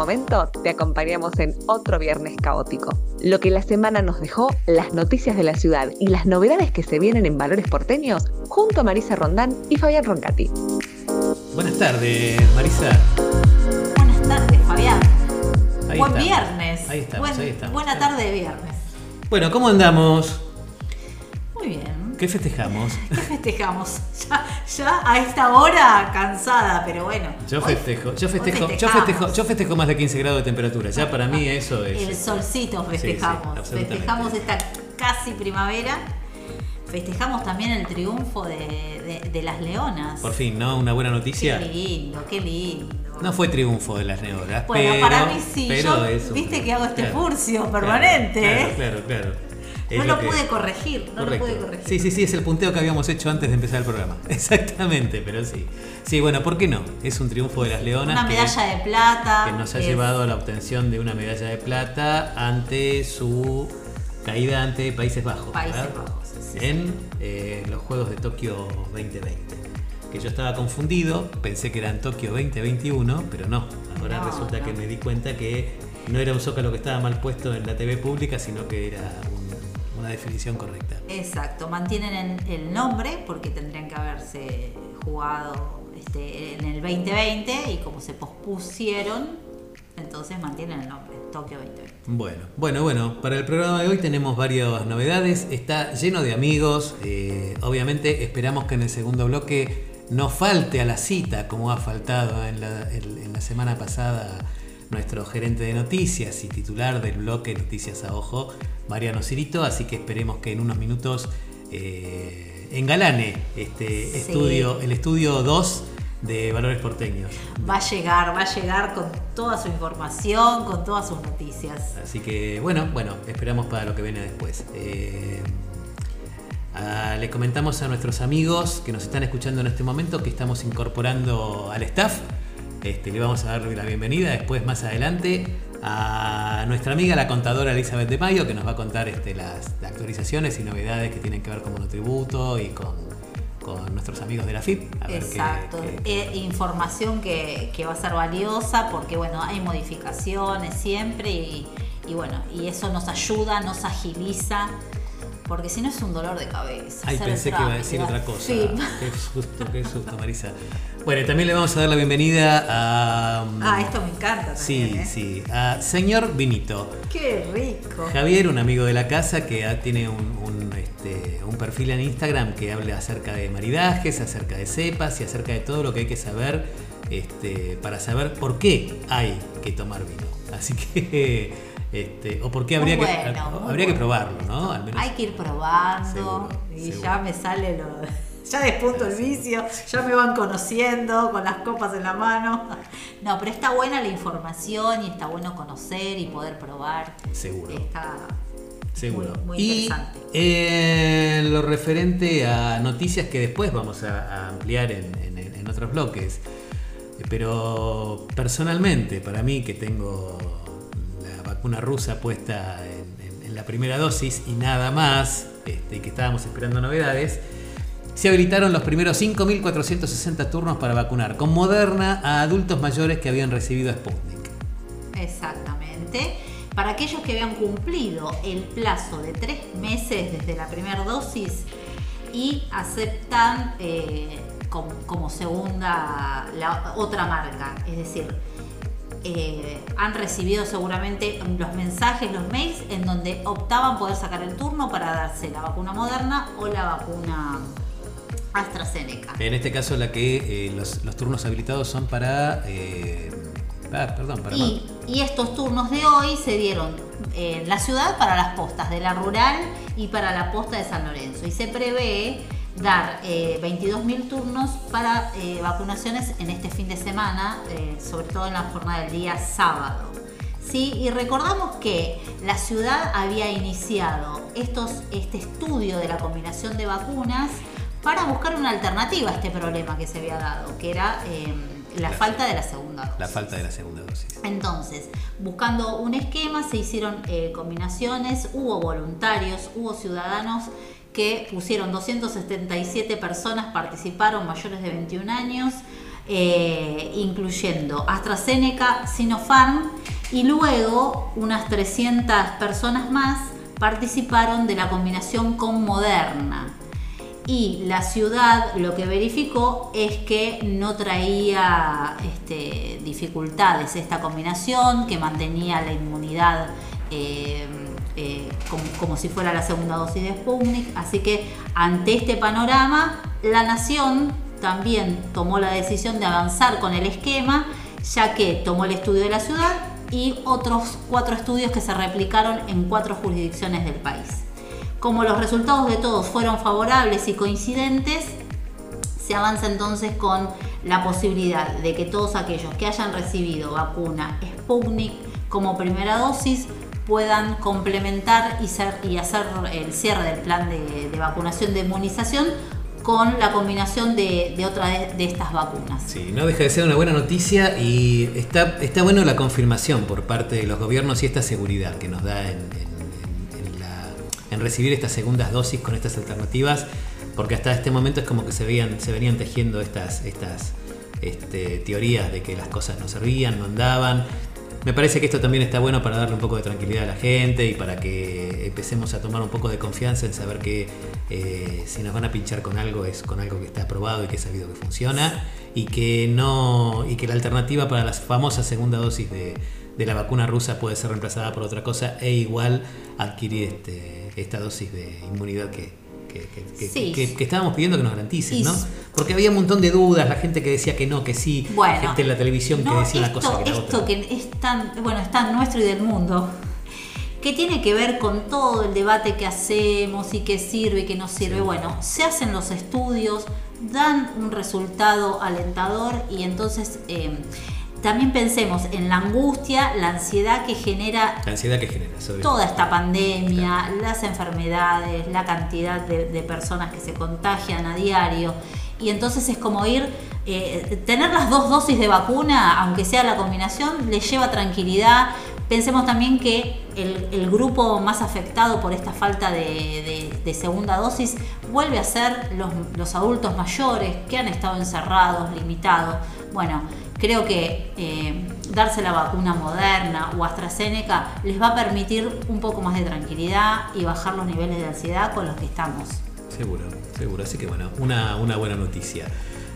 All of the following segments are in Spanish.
momento te acompañamos en otro viernes caótico. Lo que la semana nos dejó, las noticias de la ciudad y las novedades que se vienen en Valores Porteños, junto a Marisa Rondán y Fabián Roncati. Buenas tardes, Marisa. Buenas tardes, Fabián. Ahí Buen estamos. viernes. Ahí estamos, Buen- ahí estamos. Buena tarde de viernes. Bueno, ¿cómo andamos? Muy bien. ¿Qué festejamos? ¿Qué festejamos? Ya, ya a esta hora cansada, pero bueno. Yo festejo, yo festejo, yo festejo, yo festejo más de 15 grados de temperatura. Ya para mí eso es. El solcito Sí, sí, festejamos. festejamos esta casi primavera. Festejamos también el triunfo de, de- de las leonas. Por fin, ¿no? Una buena Qué noticia. lindo, qué lindo. No fue triunfo de las neoras, Bueno, pero, para mí sí. pero Yo, viste que hago este claro, furcio permanente, claro, ¿eh? Claro, claro. No lo pude corregir, no Correcto. lo pude corregir. Sí, sí, sí, es el punteo que habíamos hecho antes de empezar el programa. Exactamente, pero sí. Sí, bueno, ¿por qué no? Es un triunfo de las leonas. Una que- medalla de plata. que nos ha es- llevado a la obtención de una medalla de plata ante su caída ante Países Bajos, Países. Bajos, sí, sí. en eh, los Juegos de Tokio 2020. Que yo estaba confundido, pensé que eran Tokio 2021, pero no. Ahora No, resulta no. que me di cuenta que no era un zócalo que estaba mal puesto en la TV pública, sino que era un- una definición correcta. Exacto, mantienen en- el nombre porque tendrían que haberse jugado este, en el 2020 y como se pospusieron, entonces mantienen el nombre, Tokio 2020. Bueno, bueno, bueno, para el programa de hoy tenemos varias novedades, está lleno de amigos, eh, obviamente esperamos que en el segundo bloque no falte a la cita como ha faltado en la, en- en la semana pasada nuestro gerente de noticias y titular del bloque Noticias a Ojo, Mariano Cirito, así que esperemos que en unos minutos eh, engalane este Sí. estudio, el estudio 2 de Valores Porteños. Va a llegar, va a llegar con toda su información, con todas sus noticias. Así que bueno, bueno, esperamos para lo que viene después. Eh, le comentamos a nuestros amigos que nos están escuchando en este momento que estamos incorporando al staff. Este, le vamos a dar la bienvenida después más adelante a nuestra amiga la contadora Elizabeth de Mayo que nos va a contar este, las actualizaciones y novedades que tienen que ver con monotributo y con, con nuestros amigos de la FIP. A ver qué- Exacto, qué- Eh, información que, que va a ser valiosa porque bueno, hay modificaciones siempre y, y bueno, y eso nos ayuda, nos agiliza, porque si no es un dolor de cabeza. Ay, pensé que iba a decir otra cosa. Sí. Qué susto, qué susto, Marisa. Bueno, también le vamos a dar la bienvenida a. Ah, esto me encanta Sí, también. ¿eh? sí, a señor Vinito. Qué rico. Javier, un amigo de la casa que tiene un, un, este, un perfil en Instagram que habla acerca de maridajes, acerca de cepas y acerca de todo lo que hay que saber este, para saber por qué hay que tomar vino. Así que, este, o por qué habría, que, habría que probarlo, ¿no? Al menos. Hay que ir probando Seguro, y seguro. ya me sale lo. Ya despunto el vicio, ya me van conociendo con las copas en la mano. No, pero está buena la información y está bueno conocer y poder probar. Seguro. Está Seguro. Muy, muy y interesante. en lo referente a noticias que después vamos a, a ampliar en, en- en otros bloques. Eh, Pero personalmente, para mí que tengo la vacuna rusa puesta en, la primera dosis y nada más, este, que estábamos esperando novedades, se habilitaron los primeros 5.460 turnos para vacunar con Moderna a adultos mayores que habían recibido Sputnik. Exactamente. Para aquellos que habían cumplido el plazo de tres meses desde la primera dosis y aceptan eh, como, como segunda la otra marca, es decir, eh, han recibido seguramente los mensajes, los mails en donde optaban poder sacar el turno para darse la vacuna moderna o la vacuna AstraZeneca. En este caso, la que eh, los, los turnos habilitados son para. eh, ah, perdón, para. Y, y estos turnos de hoy se dieron en la ciudad para las postas de la rural y para la posta de San Lorenzo. Y se prevé dar eh, 22.000 turnos para eh, vacunaciones en este fin de semana, eh, sobre todo en la jornada del día sábado. ¿Sí? Y recordamos que la ciudad había iniciado estos, este estudio de la combinación de vacunas para buscar una alternativa a este problema que se había dado, que era la La- falta de la segunda dosis. La falta de la segunda dosis. Entonces, buscando un esquema, se hicieron eh, combinaciones, hubo voluntarios, hubo ciudadanos que pusieron 277 personas, participaron mayores de 21 años, eh, incluyendo AstraZeneca, Sinopharm y luego unas 300 personas más participaron de la combinación con Moderna. Y la ciudad lo que verificó es que no traía este, dificultades esta combinación, que mantenía la inmunidad eh, eh, como, como, si fuera la segunda dosis de Sputnik. Así que ante este panorama, la nación también tomó la decisión de avanzar con el esquema, ya que tomó el estudio de la ciudad y otros cuatro estudios que se replicaron en cuatro jurisdicciones del país. Como los resultados de todos fueron favorables y coincidentes, se avanza entonces con la posibilidad de que todos aquellos que hayan recibido vacuna Sputnik como primera dosis puedan complementar y, hacer el cierre del plan de, de vacunación de inmunización con la combinación de, de otra de, estas vacunas. Sí, no deja de ser una buena noticia y está, está bueno la confirmación por parte de los gobiernos y esta seguridad que nos da en, en, recibir estas segundas dosis con estas alternativas, porque hasta este momento es como que se, veían, se venían tejiendo estas, estas este, teorías de que las cosas no servían, no andaban, me parece que esto también está bueno para darle un poco de tranquilidad a la gente y para que empecemos a tomar un poco de confianza en saber que eh, si nos van a pinchar con algo es con algo que está aprobado y que es sabido que funciona y que no y que la alternativa para la famosa segunda dosis de, la vacuna rusa puede ser reemplazada por otra cosa e igual adquirir este, esta dosis de inmunidad que, que, estábamos pidiendo que nos garanticen, ¿no? Porque había un montón de dudas, la gente que decía que no, que sí, bueno, gente en la televisión que decía una cosa que la Esto que es tan, bueno, es tan nuestro y del mundo, que tiene que ver con todo el debate que hacemos y qué sirve y qué no sirve. Bueno, se hacen los estudios, dan un resultado alentador y entonces... Eh, también pensemos en la angustia, la ansiedad que genera, la ansiedad que genera toda esta pandemia, las enfermedades, la cantidad de, personas que se contagian a diario. Y entonces es como ir, eh, tener las dos dosis de vacuna, aunque sea la combinación, le lleva tranquilidad. Pensemos también que el, grupo más afectado por esta falta de, segunda dosis vuelve a ser los, los adultos mayores que han estado encerrados, limitados. Bueno, creo que eh, darse la vacuna moderna o AstraZeneca les va a permitir un poco más de tranquilidad y bajar los niveles de ansiedad con los que estamos. Seguro, seguro. Así que bueno, una, una buena noticia.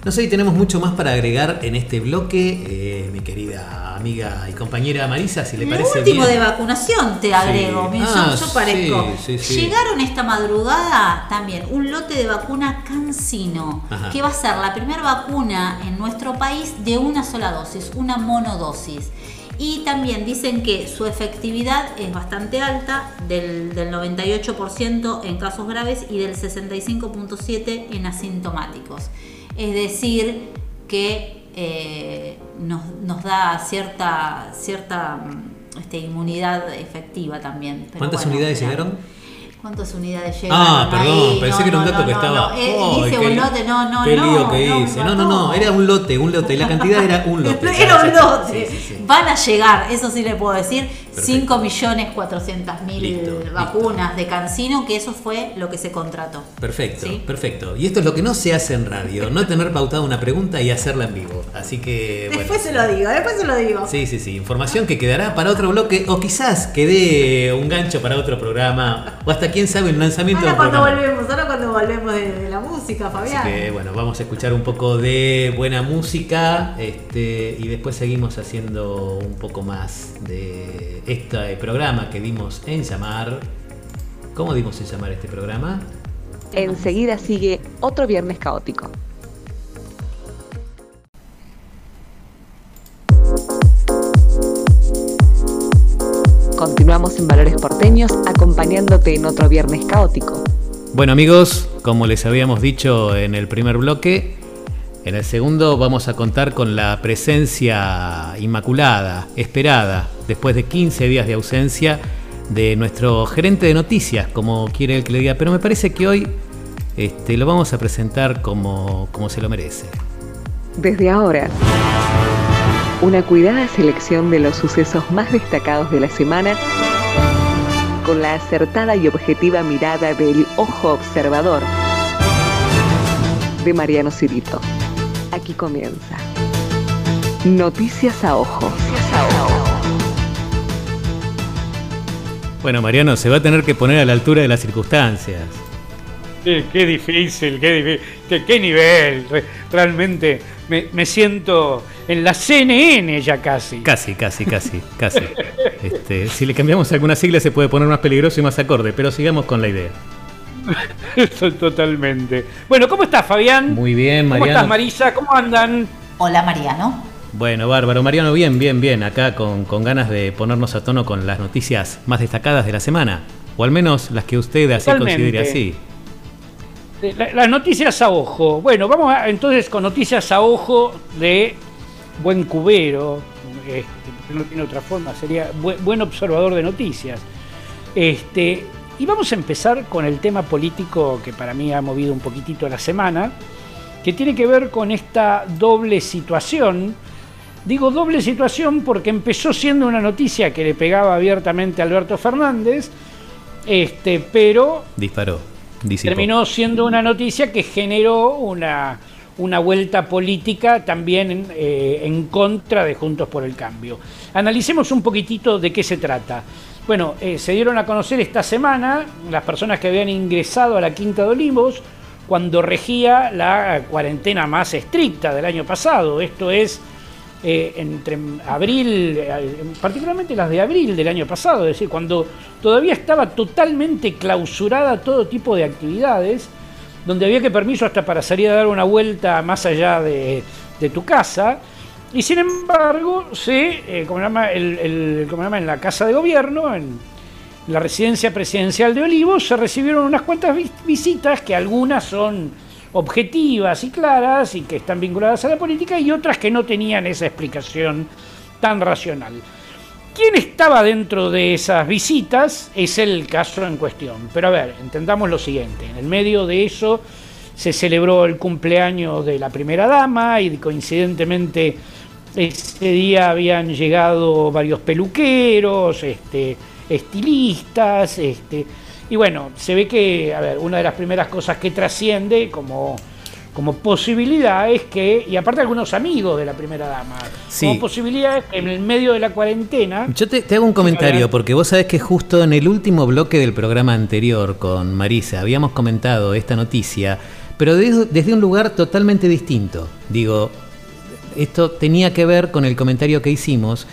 No sé si tenemos mucho más para agregar en este bloque, eh, mi querida amiga y compañera Marisa, si le parece El último de vacunación te agrego, ah, yo, parezco. Llegaron esta madrugada también un lote de vacuna Cancino, que va a ser la primera vacuna en nuestro país de una sola dosis, una monodosis. Y también dicen que su efectividad es bastante alta, del, del 98% en casos graves y del 65.7% en asintomáticos es decir, que eh, nos, da cierta, cierta mm, este, inmunidad efectiva también. ¿Cuántas unidades llegaron? ¿Cuántas unidades llegan? Ah, perdón, pensé que era un dato que estaba. No, eh, dice un lote, no, no, qué lío que hice. No, no, no, era un lote, un lote. La cantidad era un lote. era un lote. Van a llegar, eso sí le puedo decir, 5.400.000 vacunas de Cancino, que eso fue lo que se contrató. Perfecto, perfecto. Y esto es lo que no se hace en radio, no tener pautada una pregunta y hacerla en vivo. Así que. Después se lo digo, después se lo digo. Sí, sí, sí. Información que quedará para otro bloque o quizás quede un gancho para otro programa o hasta quién sabe, el lanzamiento ahora cuando volvemos, ahora cuando volvemos de, la música, Fabián. Así que bueno, vamos a escuchar un poco de buena música este, y después seguimos haciendo un poco más de este programa que dimos en llamar. ¿Cómo dimos en llamar este programa? Enseguida sigue otro viernes caótico. Continuamos en Valores Porteños acompañándote en otro viernes caótico. Bueno amigos, como les habíamos dicho en el primer bloque, en el segundo vamos a contar con la presencia inmaculada, esperada, después de 15 días de ausencia, de nuestro gerente de noticias, como quiere el que le diga, pero me parece que hoy este, lo vamos a presentar como, como se lo merece. Desde ahora una cuidada selección de los sucesos más destacados de la semana con la acertada y objetiva mirada del ojo observador de Mariano Cirito. Aquí comienza. Noticias a ojo. Bueno, Mariano, se va a tener que poner a la altura de las circunstancias. qué difícil, qué, difícil, qué, nivel. Realmente me, siento en la CNN ya casi. Casi, casi, casi, casi. Este, si le cambiamos alguna sigla se puede poner más peligroso y más acorde, pero sigamos con la idea. Totalmente. Bueno, ¿cómo estás, Fabián? Muy bien, Mariano. ¿Cómo estás, Marisa? ¿Cómo andan? Hola, Mariano. Bueno, bárbaro. Mariano, bien, bien, bien. Acá con, ganas de ponernos a tono con las noticias más destacadas de la semana. O al menos las que usted así considere así. las noticias a ojo. Bueno, vamos entonces con noticias a ojo de buen cubero. Este, no tiene otra forma, sería buen, observador de noticias. Este, y vamos a empezar con el tema político que para mí ha movido un poquitito la semana, que tiene que ver con esta doble situación Digo doble situación porque empezó siendo una noticia que le pegaba abiertamente a Alberto Fernández, este, pero disparó, terminó siendo una noticia que generó una, una vuelta política también eh, en contra de Juntos por el Cambio. Analicemos un poquitito de qué se trata. Bueno, eh, se dieron a conocer esta semana las personas que habían ingresado a la Quinta de Olivos cuando regía la cuarentena más estricta del año pasado. Esto es eh, entre abril, eh, particularmente las de abril del año pasado, es decir, cuando todavía estaba totalmente clausurada todo tipo de actividades, donde había que permiso hasta para salir a dar una vuelta más allá de, tu casa, y sin embargo, se, eh, como, llama el, como llama en la casa de gobierno, en la residencia presidencial de Olivos, se recibieron unas cuantas visitas que algunas son objetivas y claras y que están vinculadas a la política y otras que no tenían esa explicación tan racional. ¿Quién estaba dentro de esas visitas? Es el caso en cuestión. Pero a ver, entendamos lo siguiente. En el medio de eso se celebró el cumpleaños de la primera dama y coincidentemente ese día habían llegado varios peluqueros, este, estilistas, este, y bueno, se ve que, a ver, una de las primeras cosas que trasciende como, como posibilidad es que, y aparte algunos amigos de la primera dama, como posibilidad es que en el medio de la cuarentena... Yo te, hago un comentario, porque vos sabés que justo en el último bloque del programa anterior con Marisa habíamos comentado esta noticia, pero desde un lugar totalmente distinto. Digo, esto tenía que ver con el comentario que hicimos,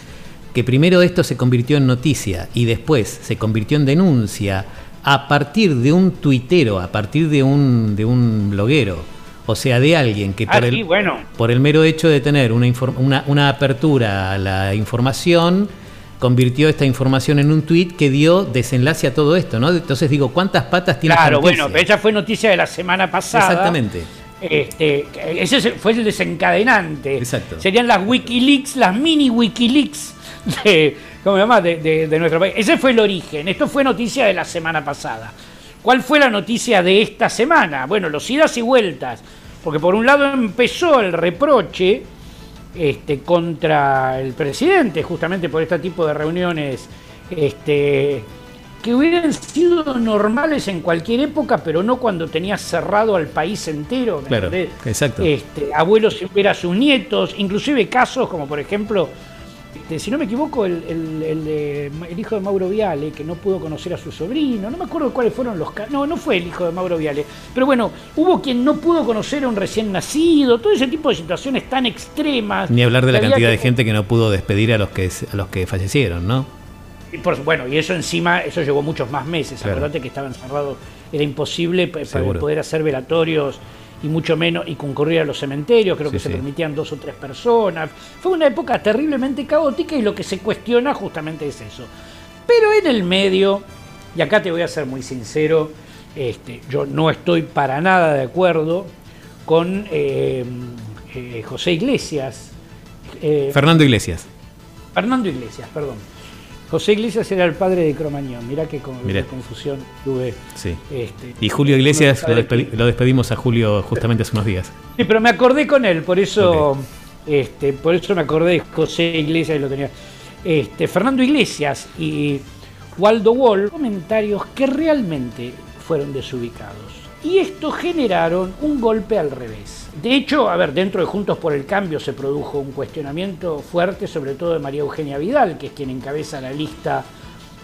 que primero esto se convirtió en noticia y después se convirtió en denuncia a partir de un tuitero, a partir de un, de un bloguero, o sea, de alguien que por, ah, el, bueno. por el mero hecho de tener una, una, una, apertura a la información, convirtió esta información en un tuit que dio desenlace a todo esto, ¿no? Entonces digo, ¿cuántas patas tiene Claro, bueno, ella fue noticia de la semana pasada. Exactamente. Este, ese fue el desencadenante. Exacto. Serían las Wikileaks, las mini Wikileaks de, ¿cómo se llama? De, nuestro país. Ese fue el origen. Esto fue noticia de la semana pasada. ¿Cuál fue la noticia de esta semana? Bueno, los idas y vueltas. Porque por un lado empezó el reproche este, contra el presidente, justamente por este tipo de reuniones este, que hubieran sido normales en cualquier época, pero no cuando tenías cerrado al país entero. claro, exacto. Este, abuelos ver a sus nietos, inclusive casos como por ejemplo este, si no me equivoco, el, el, hijo de Mauro Viale, que no pudo conocer a su sobrino, no me acuerdo cuáles fueron los casos, no, no fue el hijo de Mauro Viale, pero bueno, hubo quien no pudo conocer a un recién nacido, todo ese tipo de situaciones tan extremas. Ni hablar de la cantidad de gente que no pudo despedir a los que, a los que fallecieron, ¿no? Y por, bueno, y eso encima, eso llevó muchos más meses, acordate que estaban cerrados, era imposible poder hacer velatorios y mucho menos, y concurrir a los cementerios, creo que se permitían dos o tres personas. Fue una época terriblemente caótica y lo que se cuestiona justamente es eso. Pero en el medio, y acá te voy a ser muy sincero, este, yo no estoy para nada de acuerdo con eh, eh, José Iglesias. Eh, Fernando Iglesias. Fernando Iglesias, perdón. José Iglesias era el padre de Cromañón. Mirá que con confusión tuve. Sí. Este, y Julio Iglesias lo, despedimos a Julio justamente hace unos días. Sí, pero me acordé con él, por eso, este, por eso me acordé de José Iglesias y lo tenía. Este, Fernando Iglesias y Waldo Wall, comentarios que realmente fueron desubicados. y esto generaron un golpe al revés. De hecho, a ver, dentro de Juntos por el Cambio se produjo un cuestionamiento fuerte, sobre todo de María Eugenia Vidal, que es quien encabeza la lista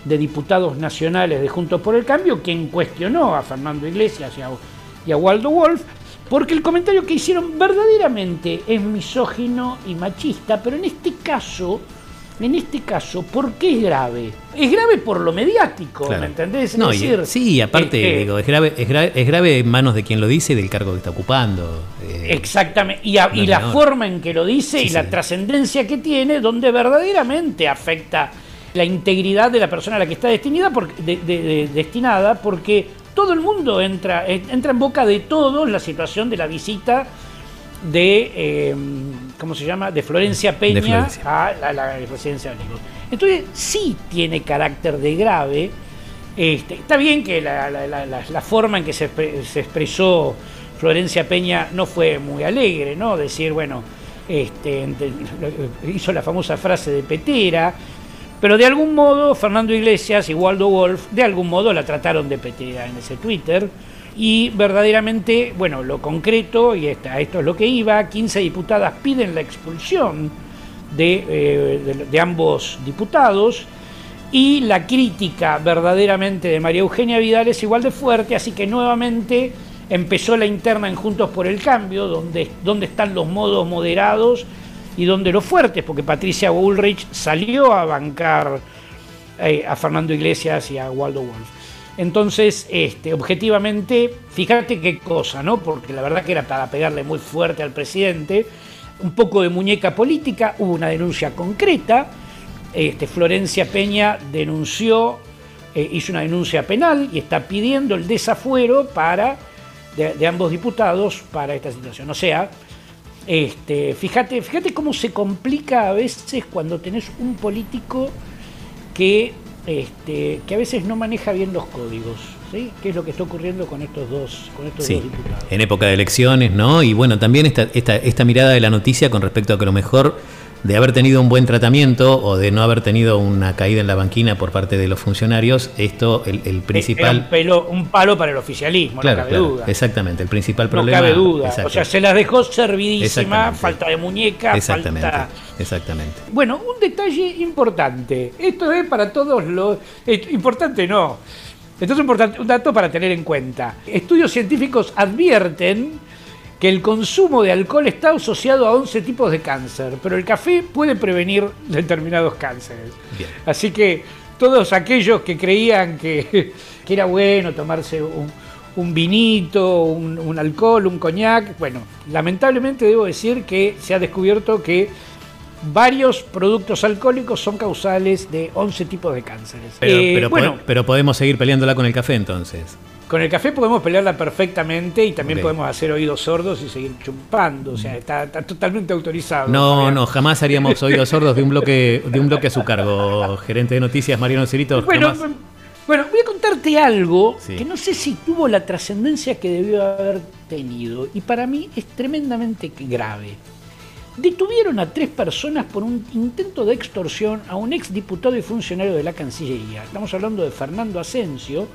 de diputados nacionales de Juntos por el Cambio, quien cuestionó a Fernando Iglesias y a, y a Waldo Wolf, porque el comentario que hicieron verdaderamente es misógino y machista, pero en este caso en este caso, ¿por qué es grave? Es grave por lo mediático, ¿me entendés? no, sí, aparte, eh, eh, digo, es, grave, es, grave, en manos de quien lo dice y del cargo que está ocupando. Eh, exactamente, y, la forma en que lo dice y la trascendencia que tiene, donde verdaderamente afecta la integridad de la persona a la que está destinada, destinada porque todo el mundo entra, entra en boca de todos la situación de la visita de, ¿cómo se llama?, de Florencia Peña a la, presidencia de Olivos. Entonces sí tiene carácter de grave. Este, está bien que la, forma en que se, expresó Florencia Peña no fue muy alegre, ¿no? Decir, bueno, este, hizo la famosa frase de petera, pero de algún modo Fernando Iglesias y Waldo Wolf, de algún modo la trataron de petera en ese Twitter y verdaderamente, bueno, lo concreto, y esto es lo que iba, 15 diputadas piden la expulsión eh, de, ambos diputados y la crítica verdaderamente de María Eugenia Vidal es igual de fuerte, así que nuevamente empezó la interna en Juntos por el Cambio, donde, donde están los modos moderados y donde los fuertes, porque Patricia Bullrich salió a bancar eh, a Fernando Iglesias y a Waldo Wolf. Entonces, este, objetivamente, fíjate qué cosa, ¿no? Porque la verdad que era para pegarle muy fuerte al presidente, un poco de muñeca política, hubo una denuncia concreta, este, Florencia Peña denunció, eh, hizo una denuncia penal y está pidiendo el desafuero para, de, ambos diputados para esta situación. O sea, este, fíjate, fíjate cómo se complica a veces cuando tenés un político que este, que a veces no maneja bien los códigos. ¿sí? ¿Qué es lo que está ocurriendo con estos dos, con estos dos diputados? En época de elecciones, ¿no? Y bueno, también esta, esta, esta mirada de la noticia con respecto a que lo mejor de haber tenido un buen tratamiento o de no haber tenido una caída en la banquina por parte de los funcionarios, esto, el, principal... un, palo para el oficialismo, no cabe duda. Exactamente, el principal problema... No cabe duda, o sea, se las dejó servidísima, falta de muñeca, exactamente, Exactamente. Bueno, un detalle importante, esto es para todos los... Importante no, esto es importante, un dato para tener en cuenta. Estudios científicos advierten que el consumo de alcohol está asociado a 11 tipos de cáncer, pero el café puede prevenir determinados cánceres. Así que todos aquellos que creían que, era bueno tomarse un, vinito, un, un, alcohol, un coñac, bueno, lamentablemente debo decir que se ha descubierto que varios productos alcohólicos son causales de 11 tipos de cánceres. Pero, eh, bueno, pero podemos seguir peleándola con el café entonces. Con el café podemos pelearla perfectamente y también podemos hacer oídos sordos y seguir chupando. O sea, está, totalmente autorizado. No, no, jamás haríamos oídos sordos de un bloque de un bloque a su cargo, gerente de noticias Mariano Cirito. Bueno, bueno, voy a contarte algo que no sé si tuvo la trascendencia que debió haber tenido y para mí es tremendamente grave. Detuvieron a tres personas por un intento de extorsión a un ex diputado y funcionario de la Cancillería. Estamos hablando de Fernando Asensio,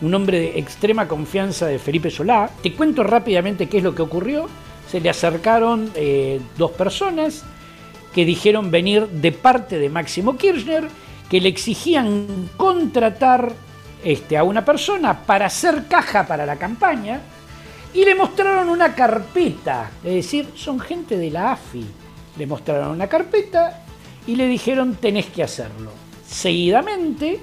un hombre de extrema confianza de Felipe Solá. Te cuento rápidamente qué es lo que ocurrió. Se le acercaron eh, dos personas que dijeron venir de parte de Máximo Kirchner, que le exigían contratar este, a una persona para hacer caja para la campaña y le mostraron una carpeta, es decir, son gente de la AFI. Le mostraron una carpeta y le dijeron tenés que hacerlo. Seguidamente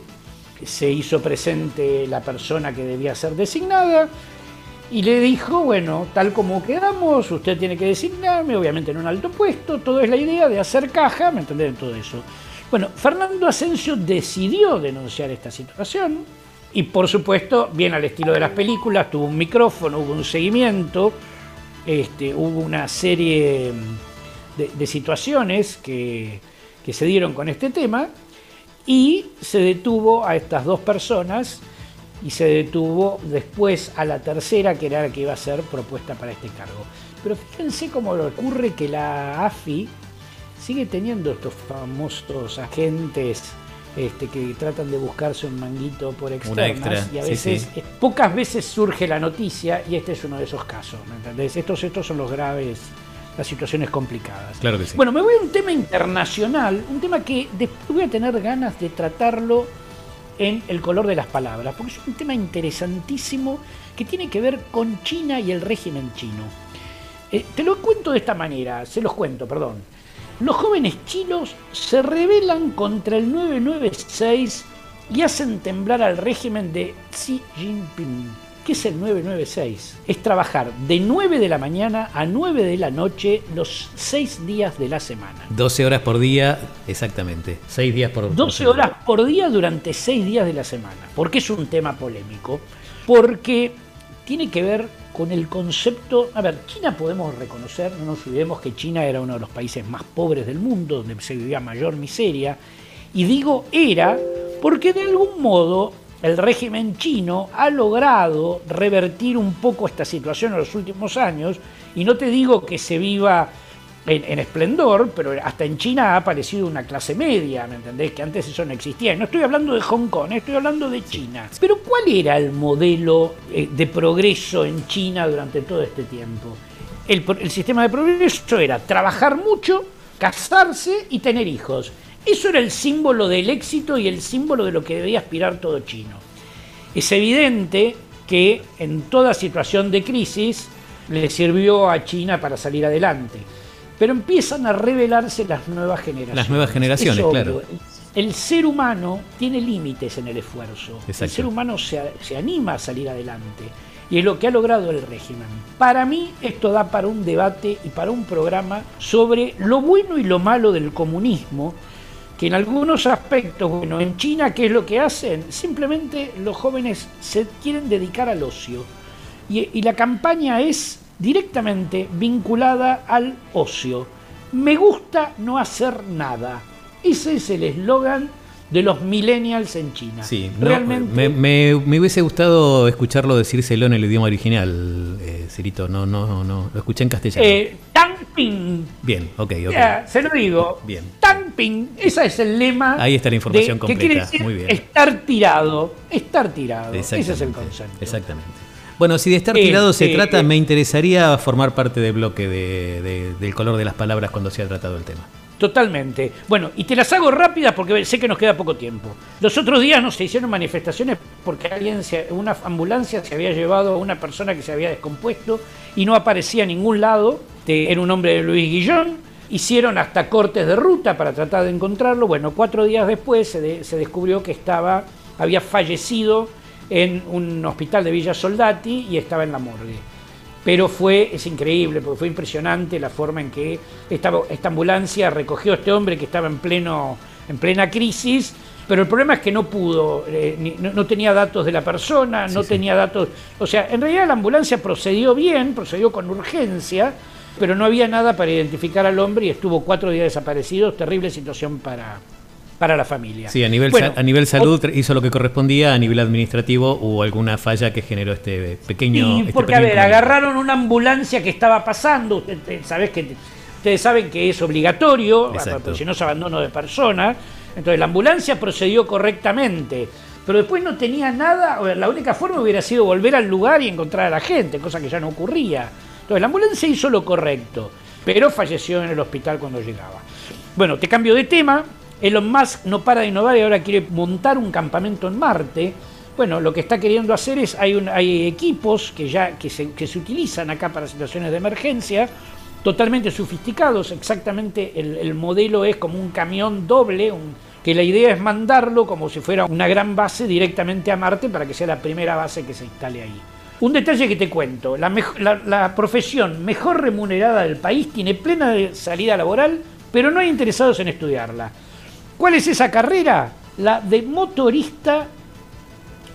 se hizo presente la persona que debía ser designada y le dijo, bueno, tal como quedamos, usted tiene que designarme, obviamente en un alto puesto, todo es la idea de hacer caja, ¿me entendés? Todo eso. Bueno, Fernando Asensio decidió denunciar esta situación y por supuesto, bien al estilo de las películas, tuvo un micrófono, hubo un seguimiento, este, hubo una serie de, situaciones que se dieron con este tema y se detuvo a estas dos personas y se detuvo después a la tercera, que era la que iba a ser propuesta para este cargo. Pero fíjense cómo ocurre que la AFI sigue teniendo estos famosos agentes este, que tratan de buscarse un manguito por externas extra, y a veces, sí. pocas veces surge la noticia y este es uno de esos casos, ¿me entendés? Estos, estos son los graves, las situaciones complicadas. Claro que sí. Bueno, me voy a un tema internacional, un tema que después voy a tener ganas de tratarlo en el color de las palabras, porque es un tema interesantísimo que tiene que ver con China y el régimen chino. Eh, te lo cuento de esta manera, se los cuento, perdón. Los jóvenes chinos se rebelan contra el 996 y hacen temblar al régimen de Xi Jinping. ¿Qué es el 996? Es trabajar de 9 de la mañana a 9 de la noche los 6 días de la semana. 12 horas por día, exactamente. 6 días por por 12 semana. horas por día durante 6 días de la semana. ¿Por qué es un tema polémico? Porque tiene que ver con el concepto... A ver, China podemos reconocer, no nos olvidemos que China era uno de los países más pobres del mundo, donde se vivía mayor miseria. Y digo era porque de algún modo el régimen chino ha logrado revertir un poco esta situación en los últimos años. Y no te digo que se viva en, en esplendor, pero hasta en China ha aparecido una clase media, ¿me entendés? Que antes eso no existía. No estoy hablando de Hong Kong, estoy hablando de China. Pero ¿cuál era el modelo eh, de progreso en China durante todo este tiempo? El, el sistema de progreso era trabajar mucho, casarse y tener hijos. Eso era el símbolo del éxito y el símbolo de lo que debía aspirar todo chino. Es evidente que en toda situación de crisis le sirvió a China para salir adelante. Pero empiezan a revelarse las nuevas generaciones. Las nuevas generaciones, obvio. claro. El ser humano tiene límites en el esfuerzo. El ser humano se, se anima a salir adelante. Y es lo que ha logrado el régimen. Para mí esto da para un debate y para un programa sobre lo bueno y lo malo del comunismo que en algunos aspectos, bueno, en China, ¿qué es lo que hacen? Simplemente los jóvenes se quieren dedicar al ocio. Y, y la campaña es directamente vinculada al ocio. Me gusta no hacer nada. Ese es el eslogan de los millennials en China. Sí, no, realmente. me, me- me hubiese gustado escucharlo decírselo en el idioma original, eh, Cirito. No, no, no. Lo escuché en castellano. eh, Ping. Bien, ok, ok. Ya, se lo digo. Bien. Tan Ping. Ese es el lema. Ahí está la información de- que quiere completa. decir Muy bien. Estar tirado. Estar tirado. Ese es el concepto. Exactamente. Bueno, si de estar tirado se eh, trata, eh. me interesaría formar parte del bloque de- de- del color de las palabras cuando se ha tratado el tema. Totalmente. Bueno, y te las hago rápidas porque sé que nos queda poco tiempo. Los otros días no se hicieron manifestaciones porque alguien, se- una ambulancia se había llevado a una persona que se había descompuesto y no aparecía en ningún lado. Te- Era un hombre de Luis Guillón. Hicieron hasta cortes de ruta para tratar de encontrarlo. Bueno, cuatro días después se, de- se descubrió que estaba, había fallecido en un hospital de Villa Soldati y estaba en la morgue. Pero fue, es increíble, porque fue impresionante la forma en que esta, esta ambulancia recogió a este hombre que estaba en, pleno, en plena crisis, pero el problema es que no pudo, eh, ni- no, no tenía datos de la persona, no sí. tenía datos, o sea, en realidad la ambulancia procedió bien, procedió con urgencia, pero no había nada para identificar al hombre y estuvo cuatro días desaparecido, terrible situación para, para la familia. Sí, a nivel, Bueno, a nivel salud hizo lo que correspondía, a nivel administrativo hubo alguna falla que generó este pequeño. Sí, este porque a ver, agarraron una ambulancia que estaba pasando, sabés que ustedes saben que es obligatorio, porque si no es abandono de persona, entonces la ambulancia procedió correctamente, pero después no tenía nada, la única forma hubiera sido volver al lugar y encontrar a la gente, cosa que ya no ocurría. Entonces la ambulancia hizo lo correcto, pero falleció en el hospital cuando llegaba. Bueno, te cambio de tema. Elon Musk no para de innovar y ahora quiere montar un campamento en Marte. Bueno, lo que está queriendo hacer es, hay, hay equipos que ya que se, que se utilizan acá para situaciones de emergencia, totalmente sofisticados, exactamente el, el modelo es como un camión doble, un- que la idea es mandarlo como si fuera una gran base directamente a Marte para que sea la primera base que se instale ahí. Un detalle que te cuento, la, la- profesión mejor remunerada del país tiene plena salida laboral, pero no hay interesados en estudiarla. ¿Cuál es esa carrera? La de motorista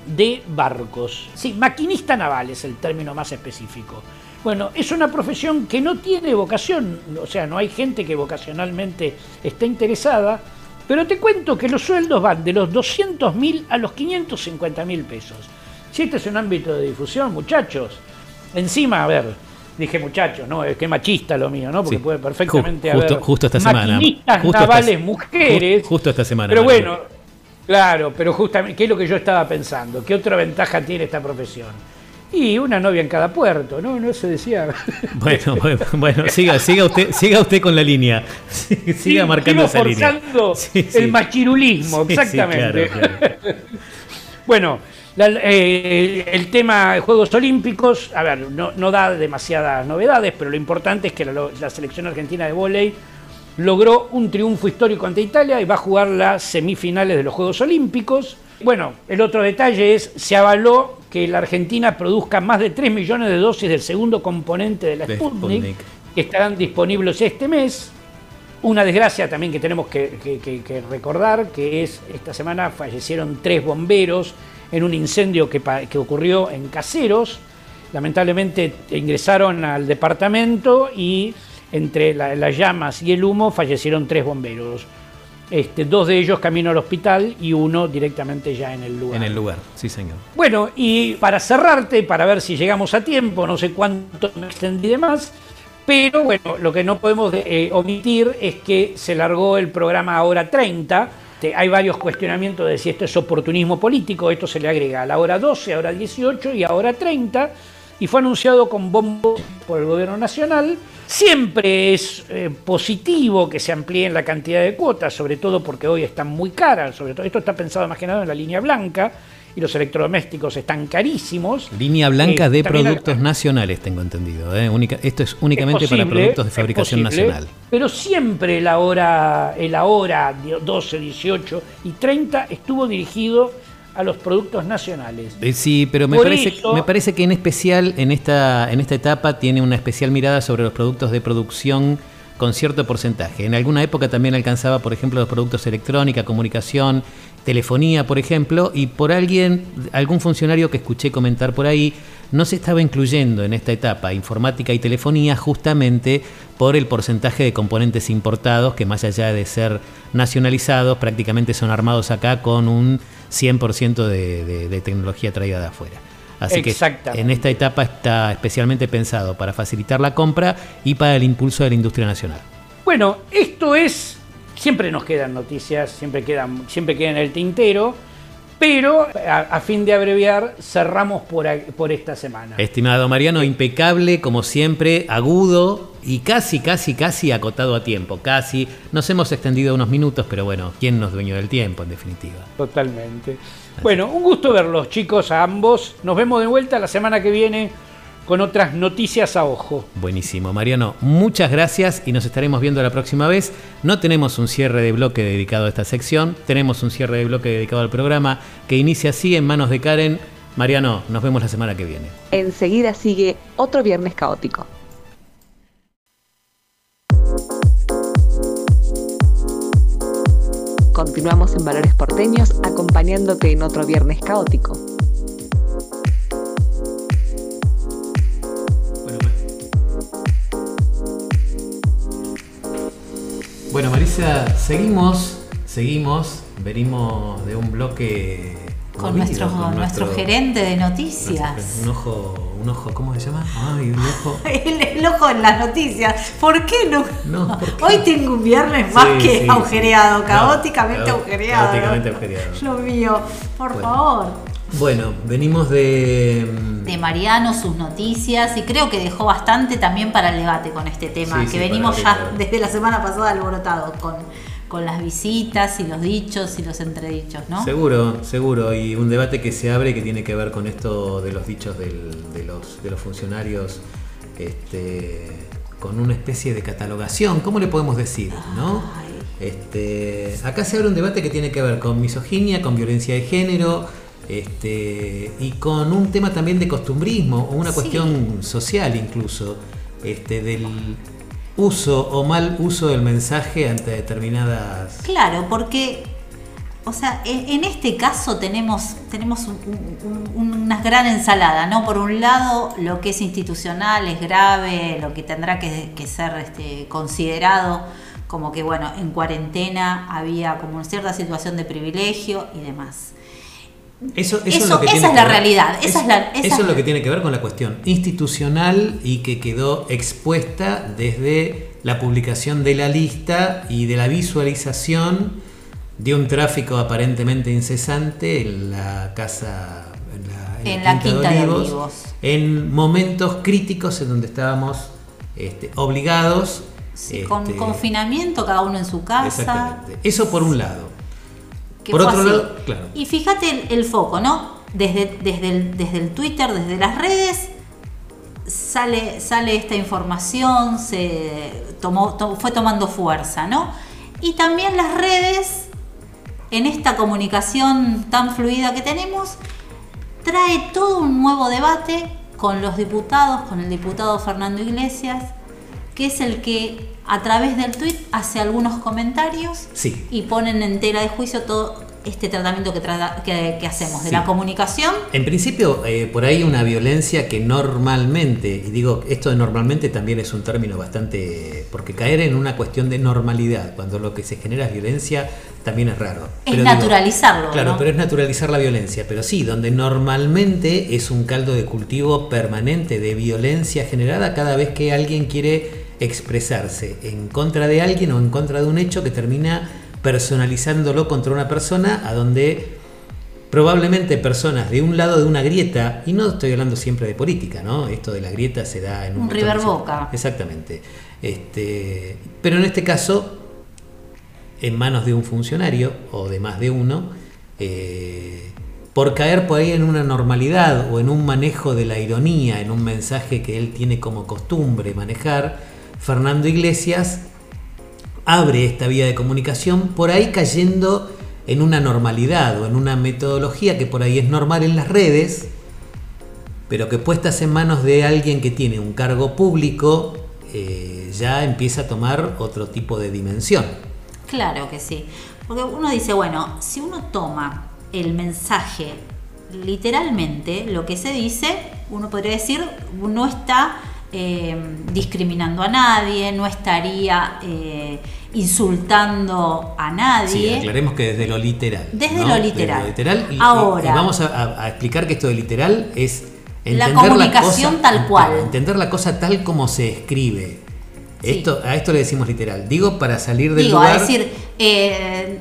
de barcos. Sí, maquinista naval es el término más específico. Bueno, es una profesión que no tiene vocación, o sea, no hay gente que vocacionalmente esté interesada, pero te cuento que los sueldos van de los 200 mil a los 550 mil pesos. Si este es un ámbito de difusión, muchachos, encima, a ver, dije muchachos, no, es que machista lo mío, ¿no? Porque Sí. puede perfectamente Ju- justo- haber justo esta semana. Justo esta- navales mujeres. ju- justo esta semana, Pero bueno, Claro, pero justamente, ¿qué es lo que yo estaba pensando? ¿Qué otra ventaja tiene esta profesión? Y una novia en cada puerto, ¿no? No se decía. Bueno, bueno, bueno siga, siga usted, siga usted con la línea. Siga marcando esa línea. el machirulismo, exactamente. bueno, eh, el tema de Juegos Olímpicos, a ver, no, da demasiadas novedades, pero lo importante es que la, selección argentina de vóley logró un triunfo histórico ante Italia y va a jugar las semifinales de los Juegos Olímpicos. Bueno, el otro detalle es, se avaló que la Argentina produzca más de 3 millones de dosis del segundo componente de la Sputnik, que estarán disponibles este mes. Una desgracia también que tenemos que, recordar, que es esta semana fallecieron tres bomberos en un incendio que, ocurrió en Caseros. Lamentablemente ingresaron al departamento y entre las llamas y el humo fallecieron tres bomberos. Este, dos de ellos camino al hospital y uno directamente ya en el lugar. En el lugar, sí señor. Bueno, y para cerrarte, para ver si llegamos a tiempo, no sé cuánto me extendí de más, pero bueno, lo que no podemos eh, omitir es que se largó el programa Ahora 30. Hay varios cuestionamientos de si esto es oportunismo político, esto se le agrega a la hora 12, ahora 18 y ahora 30, y fue anunciado con bombo por el gobierno nacional. Siempre es eh, positivo que se amplíen la cantidad de cuotas, sobre todo porque hoy están muy caras, sobre todo esto está pensado más que nada en la línea blanca y los electrodomésticos están carísimos. Línea blanca de productos nacionales, tengo entendido. ¿eh? esto es únicamente para productos de fabricación nacional. Pero siempre la hora, el ahora 12, 18 y 30 estuvo dirigido a los productos nacionales. Eh, sí, pero me parece, me parece que en especial en esta, en esta etapa tiene una especial mirada sobre los productos de producción con cierto porcentaje. En alguna época también alcanzaba, por ejemplo, los productos electrónica, comunicación, telefonía, por ejemplo, y por alguien, algún funcionario que escuché comentar por ahí, no se estaba incluyendo en esta etapa informática y telefonía justamente por el porcentaje de componentes importados que más allá de ser nacionalizados, prácticamente son armados acá con un 100% de, tecnología traída de afuera. Así que en esta etapa está especialmente pensado para facilitar la compra y para el impulso de la industria nacional. Bueno, esto es, siempre nos quedan noticias, siempre quedan, siempre queda en el tintero, pero a, fin de abreviar, cerramos por, por esta semana. Estimado Mariano, impecable, como siempre, agudo y casi, casi, casi acotado a tiempo. Casi. Nos hemos extendido unos minutos, pero bueno, ¿quién nos dueño del tiempo, en definitiva? Totalmente. Bueno, un gusto verlos, chicos, a ambos. Nos vemos de vuelta la semana que viene con otras noticias a ojo. Buenísimo, Mariano. Muchas gracias y nos estaremos viendo la próxima vez. No tenemos un cierre de bloque dedicado a esta sección, tenemos un cierre de bloque dedicado al programa que inicia así en manos de Karen. Mariano, nos vemos la semana que viene. Enseguida sigue otro viernes caótico. Continuamos en Valores Porteños acompañándote en otro viernes caótico. Bueno, Marisa, seguimos, seguimos, venimos de un bloque con, nuestro, nuestro, gerente de noticias. un ojo, un ojo, ¿cómo se llama? Ay, un ojo. el, ojo en las noticias. ¿Por qué no? no Hoy tengo un viernes más que agujereado, caóticamente agujereado. Caóticamente agujereado. Lo mío, por favor. Bueno, venimos de de Mariano, sus noticias, y creo que dejó bastante también para el debate con este tema, que venimos ya desde la semana pasada alborotados con, con las visitas y los dichos y los entredichos, ¿no? Seguro, seguro, y un debate que se abre que tiene que ver con esto de los dichos de, los, de los funcionarios. Este, con una especie de catalogación, ¿cómo le podemos decir? ¿no? Este, acá se abre un debate que tiene que ver con misoginia, con violencia de género, este, y con un tema también de costumbrismo o una cuestión social incluso, este, del uso o mal uso del mensaje ante determinadas... Claro, porque, o sea, en este caso tenemos, tenemos una gran ensalada, ¿no? Por un lado, lo que es institucional es grave, lo que tendrá que, ser este, considerado como que, bueno, en cuarentena había como una cierta situación de privilegio y demás. Eso, es esa es la realidad. eso es lo que tiene que ver con la cuestión institucional y que quedó expuesta desde la publicación de la lista y de la visualización de un tráfico aparentemente incesante en la casa en la, Quinta, de, Olivos, en momentos críticos en donde estábamos este, obligados con este, confinamiento cada uno en su casa. exactamente. Eso por un lado por otro lado claro. Y fíjate el, foco no desde, desde, el, desde el Twitter desde las redes sale, sale esta información, se tomó, fue tomando fuerza, ¿no? Y también las redes, en esta comunicación tan fluida que tenemos, trae todo un nuevo debate con los diputados, con el diputado Fernando Iglesias, que es el que a través del tuit hace algunos comentarios y ponen en tela de juicio todo, este tratamiento que, que, hacemos de la comunicación? En principio, eh, por ahí una violencia que normalmente, y digo, esto de normalmente también es un término bastante, porque caer en una cuestión de normalidad, cuando lo que se genera es violencia, también es raro. Es naturalizarlo. claro, pero es naturalizar la violencia, pero sí, donde normalmente es un caldo de cultivo permanente de violencia generada cada vez que alguien quiere expresarse en contra de alguien o en contra de un hecho que termina personalizándolo contra una persona a donde probablemente personas de un lado de una grieta, y no estoy hablando siempre de política, ¿no? Esto de la grieta se da en un... Un River Boca. Exactamente. Este, pero en este caso, en manos de un funcionario o de más de uno, eh, por caer por ahí en una normalidad o en un manejo de la ironía, en un mensaje que él tiene como costumbre manejar, Fernando Iglesias abre esta vía de comunicación, por ahí cayendo en una normalidad o en una metodología que por ahí es normal en las redes, pero que puestas en manos de alguien que tiene un cargo público, eh, ya empieza a tomar otro tipo de dimensión. Claro que sí, porque uno dice, bueno, si uno toma el mensaje literalmente, lo que se dice, uno podría decir, no está eh, discriminando a nadie, no estaría eh, insultando a nadie. Sí, aclaremos que desde lo literal. Desde lo literal. literal y, Ahora, vamos a, explicar que esto de literal es entender la comunicación tal cual. Entender la cosa tal como se escribe. Esto, a esto le decimos literal. Digo para salir del Digo, lugar. a decir, eh,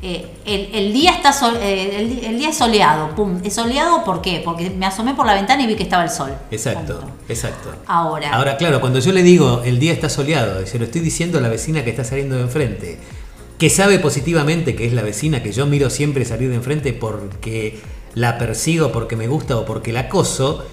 eh, el, día está eh, el, día es soleado, pum, es soleado ¿por qué? Porque me asomé por la ventana y vi que estaba el sol. Exacto, exacto. Ahora. Ahora, claro, cuando yo le digo el día está soleado, se lo estoy diciendo a la vecina que está saliendo de enfrente, que sabe positivamente que es la vecina que yo miro siempre salir de enfrente porque la persigo, porque me gusta o porque la acoso,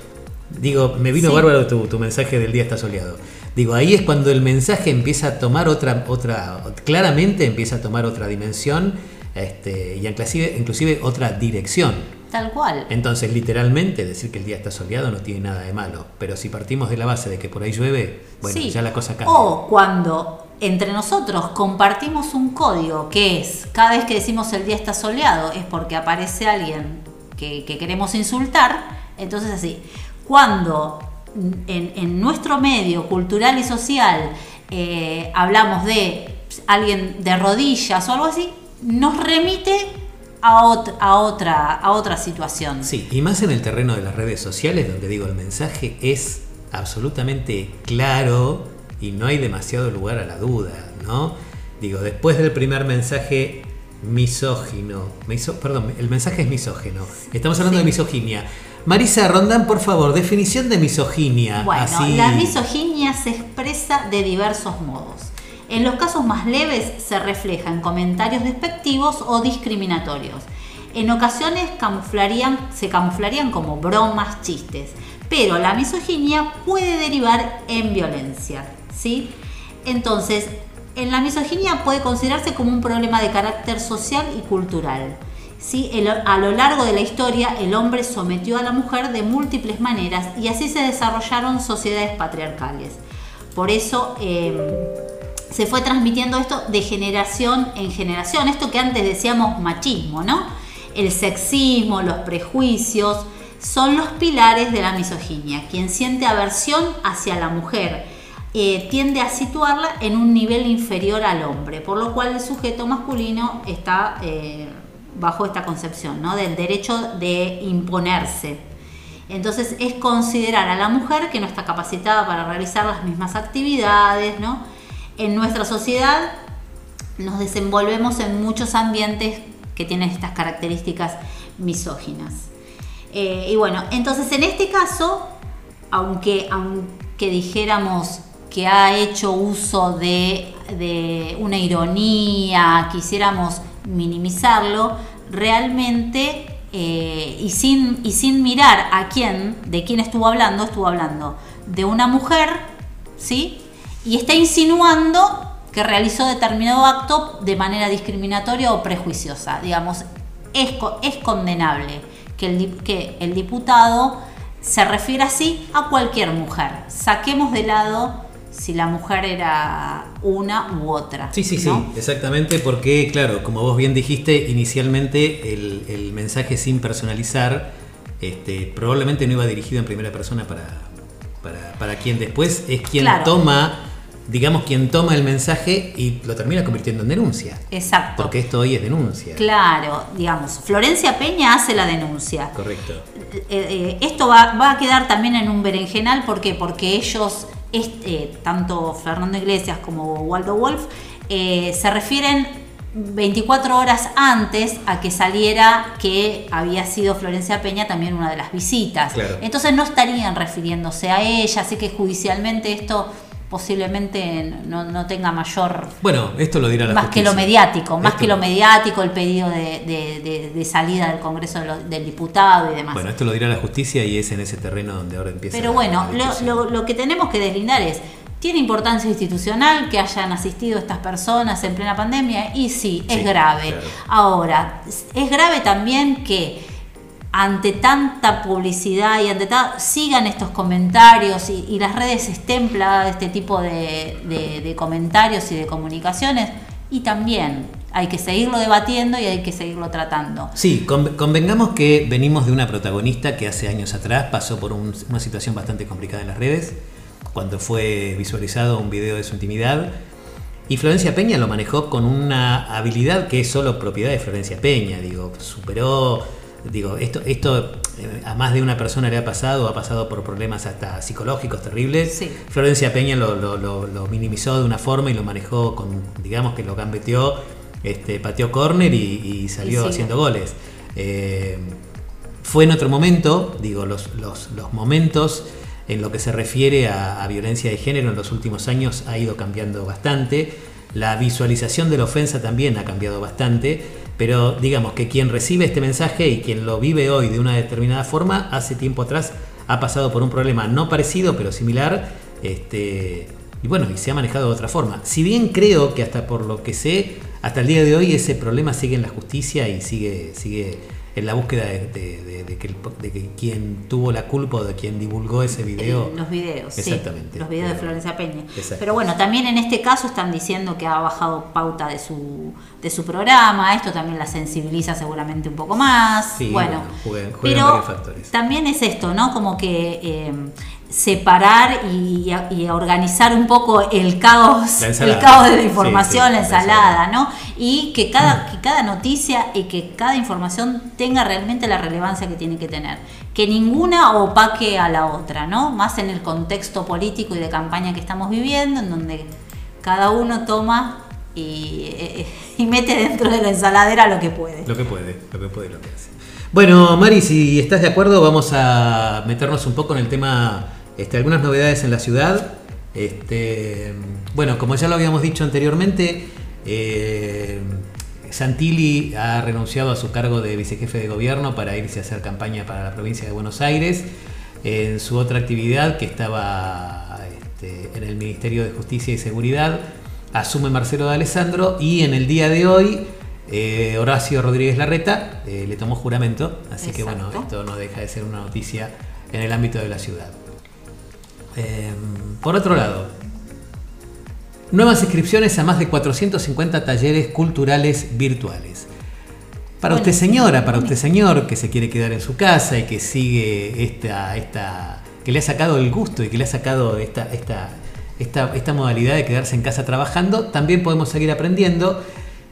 digo, me vino bárbaro tu, tu mensaje del día está soleado. Digo, ahí es cuando el mensaje empieza a tomar otra, otra, claramente empieza a tomar otra dimensión este, y inclusive, inclusive otra dirección. Tal cual. Entonces, literalmente, decir que el día está soleado no tiene nada de malo. Pero si partimos de la base de que por ahí llueve, bueno, ya la cosa cambia. O cuando entre nosotros compartimos un código que es, cada vez que decimos el día está soleado, es porque aparece alguien que, queremos insultar. Entonces, así, cuando en, nuestro medio cultural y social eh, hablamos de alguien de rodillas o algo así, nos remite a, a, otra, a otra situación. Sí, y más en el terreno de las redes sociales, donde digo, el mensaje es absolutamente claro y no hay demasiado lugar a la duda, ¿no? Digo, después del primer mensaje misógino, perdón, el mensaje es misógeno, estamos hablando de misoginia. Marisa Rondán, por favor, definición de misoginia. Bueno, la misoginia se expresa de diversos modos. En los casos más leves se reflejan comentarios despectivos o discriminatorios. En ocasiones se camuflarían como bromas, chistes, pero la misoginia puede derivar en violencia. ¿sí? Entonces, en la misoginia puede considerarse como un problema de carácter social y cultural. ¿sí? a lo largo de la historia, el hombre sometió a la mujer de múltiples maneras y así se desarrollaron sociedades patriarcales. Por eso, em, se fue transmitiendo esto de generación en generación, esto que antes decíamos machismo, ¿no? El sexismo, los prejuicios, son los pilares de la misoginia. Quien siente aversión hacia la mujer eh, tiende a situarla en un nivel inferior al hombre, por lo cual el sujeto masculino está eh, bajo esta concepción, ¿no? Del derecho de imponerse. Entonces es considerar a la mujer que no está capacitada para realizar las mismas actividades, ¿no? En nuestra sociedad nos desenvolvemos en muchos ambientes que tienen estas características misóginas. Eh, y bueno, entonces en este caso, aunque, aunque dijéramos que ha hecho uso de, una ironía, quisiéramos minimizarlo, realmente eh, y, sin, y sin mirar a quién, de quién estuvo hablando, estuvo hablando de una mujer, ¿sí? Y está insinuando que realizó determinado acto de manera discriminatoria o prejuiciosa. Digamos, es, es condenable que el, que el diputado se refiera así a cualquier mujer. Saquemos de lado si la mujer era una u otra. Sí, sí, sí, exactamente, porque claro, como vos bien dijiste, inicialmente el, mensaje sin personalizar este, probablemente no iba dirigido en primera persona para, para, quien después es quien toma digamos, quien toma el mensaje y lo termina convirtiendo en denuncia. Exacto. Porque esto hoy es denuncia. Claro, digamos, Florencia Peña hace la denuncia. Correcto. Eh, eh, esto va, a quedar también en un berenjenal, ¿por qué? Porque ellos, este, tanto Fernando Iglesias como Waldo Wolf, se refieren 24 horas antes a que saliera que había sido Florencia Peña también una de las visitas. Entonces no estarían refiriéndose a ella, así que judicialmente esto posiblemente no, tenga mayor... Bueno, esto lo dirá la Más que lo mediático, más que lo mediático, el pedido de, salida del Congreso del Diputado y demás. Bueno, esto lo dirá la justicia y es en ese terreno donde ahora empieza... Pero bueno, lo, que tenemos que deslindar es, ¿tiene importancia institucional que hayan asistido estas personas en plena pandemia? Y sí, es grave. Ahora, es grave también que ante tanta publicidad y ante tal, sigan estos comentarios y, las redes de este tipo de, comentarios y de comunicaciones y también hay que seguirlo debatiendo y hay que seguirlo tratando. Sí, convengamos que venimos de una protagonista que hace años atrás pasó por una situación bastante complicada en las redes, cuando fue visualizado un video de su intimidad, y Florencia Peña lo manejó con una habilidad que es solo propiedad de Florencia Peña, digo, superó Digo, esto, esto eh, a más de una persona le ha pasado, ha pasado por problemas hasta psicológicos terribles. Florencia Peña lo, minimizó de una forma y lo manejó con, digamos que lo gambeteó, este, pateó córner y, salió haciendo goles. Eh, fue en otro momento, digo, los, momentos en lo que se refiere a, violencia de género en los últimos años ha ido cambiando bastante. La visualización de la ofensa también ha cambiado bastante pero digamos que quien recibe este mensaje y quien lo vive hoy de una determinada forma, hace tiempo atrás ha pasado por un problema no parecido, pero similar, este, y bueno, y se ha manejado de otra forma. Si bien creo que hasta por lo que sé, hasta el día de hoy ese problema sigue en la justicia y sigue, sigue en la búsqueda de, que, quien tuvo la culpa o de quien divulgó ese video. los videos, Exactamente. los videos de Florencia Peña. Pero bueno, también en este caso están diciendo que ha bajado pauta de su, de su programa, esto también la sensibiliza seguramente un poco más. bueno, pero también es esto, ¿no? Como que... Eh, separar y, organizar un poco el caos, el caos de la información, la ensalada, ¿no? Y que cada, que cada noticia y que cada información tenga realmente la relevancia que tiene que tener. Que ninguna opaque a la otra, ¿no? Más en el contexto político y de campaña que estamos viviendo, en donde cada uno toma y, y mete dentro de la ensaladera lo que puede. Lo que puede, lo que puede, lo que hace. Bueno, Mari, si estás de acuerdo, vamos a meternos un poco en el tema este, algunas novedades en la ciudad. Este, bueno, como ya lo habíamos dicho anteriormente, eh, Santilli ha renunciado a su cargo de vicejefe de gobierno para irse a hacer campaña para la provincia de Buenos Aires. En su otra actividad, que estaba este, en el Ministerio de Justicia y Seguridad, asume Marcelo de Alessandro y en el día de hoy eh, Horacio Rodríguez Larreta eh, le tomó juramento, así que bueno, esto no deja de ser una noticia en el ámbito de la ciudad. Em, por otro lado, nuevas inscripciones a más de 450 talleres culturales virtuales. Para usted señora, para usted señor que se quiere quedar en su casa y que sigue esta, esta, que le ha sacado el gusto y que le ha sacado esta, esta, esta, esta modalidad de quedarse en casa trabajando, también podemos seguir aprendiendo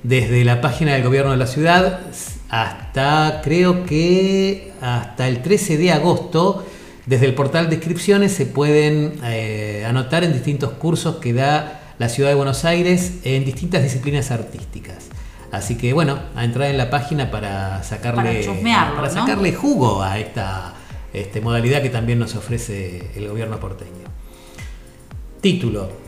desde la página del gobierno de la ciudad hasta creo que hasta el 13 de agosto desde el portal de inscripciones se pueden eh, anotar en distintos cursos que da la ciudad de Buenos Aires en distintas disciplinas artísticas. Así que bueno, a entrar en la página para sacarle, Para sacarle jugo a esta este, modalidad que también nos ofrece el gobierno porteño. Título.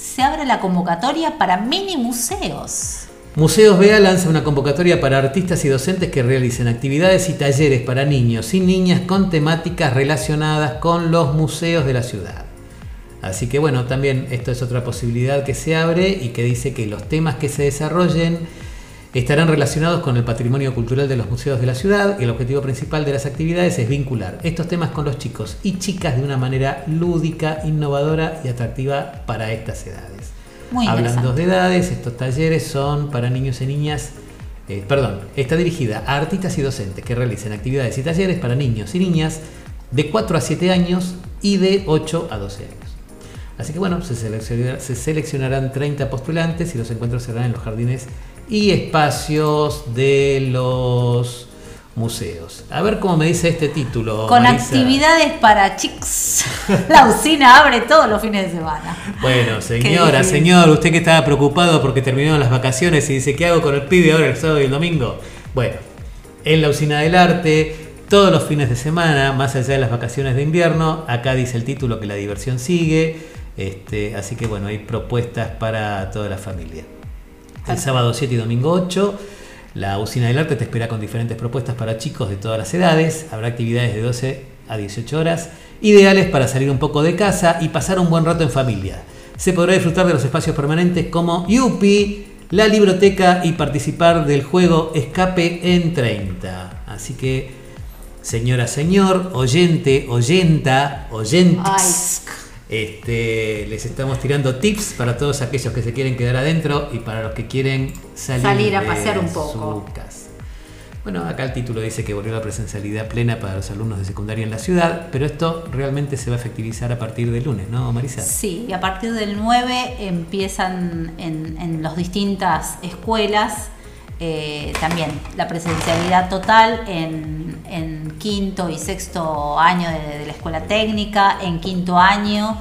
Se abre la convocatoria para mini museos. Museos BEA lanza una convocatoria para artistas y docentes que realicen actividades y talleres para niños y niñas con temáticas relacionadas con los museos de la ciudad. Así que bueno, también esto es otra posibilidad que se abre y que dice que los temas que se desarrollen estarán relacionados con el patrimonio cultural de los museos de la ciudad y el objetivo principal de las actividades es vincular estos temas con los chicos y chicas de una manera lúdica, innovadora y atractiva para estas edades. Hablando de edades, estos talleres son para niños y niñas, eh, perdón, está dirigida a artistas y docentes que realicen actividades y talleres para niños y niñas de 4 a 7 años y de 8 a 12 años. Así que bueno, se, se seleccionarán 30 postulantes y los encuentros serán en los jardines y espacios de los museos. A ver cómo me dice este título. Con actividades para chicos. La usina abre todos los fines de semana. Bueno, señora, señor, usted que estaba preocupado porque terminaron las vacaciones y dice, ¿qué hago con el pibe ahora el sábado y el domingo? Bueno, en la usina del arte, todos los fines de semana, más allá de las vacaciones de invierno, acá dice el título que la diversión sigue. Este, así que bueno, hay propuestas para toda la familia. El sábado 7 y domingo 8, la Usina del Arte te espera con diferentes propuestas para chicos de todas las edades. Habrá actividades de 12 a 18 horas, ideales para salir un poco de casa y pasar un buen rato en familia. Se podrá disfrutar de los espacios permanentes como Yupi, la biblioteca y participar del juego Escape en 30. Así que, señora, señor, oyente, oyenta, oyentes. Este, les estamos tirando tips para todos aquellos que se quieren quedar adentro y para los que quieren salir, a pasear un poco. Su casa. Bueno, acá el título dice que volvió la presencialidad plena para los alumnos de secundaria en la ciudad, pero esto realmente se va a efectivizar a partir del lunes, ¿no, Marisa? Sí, y a partir del 9 empiezan en, las distintas escuelas eh, también la presencialidad total en, quinto y sexto año de, la escuela técnica, en quinto año,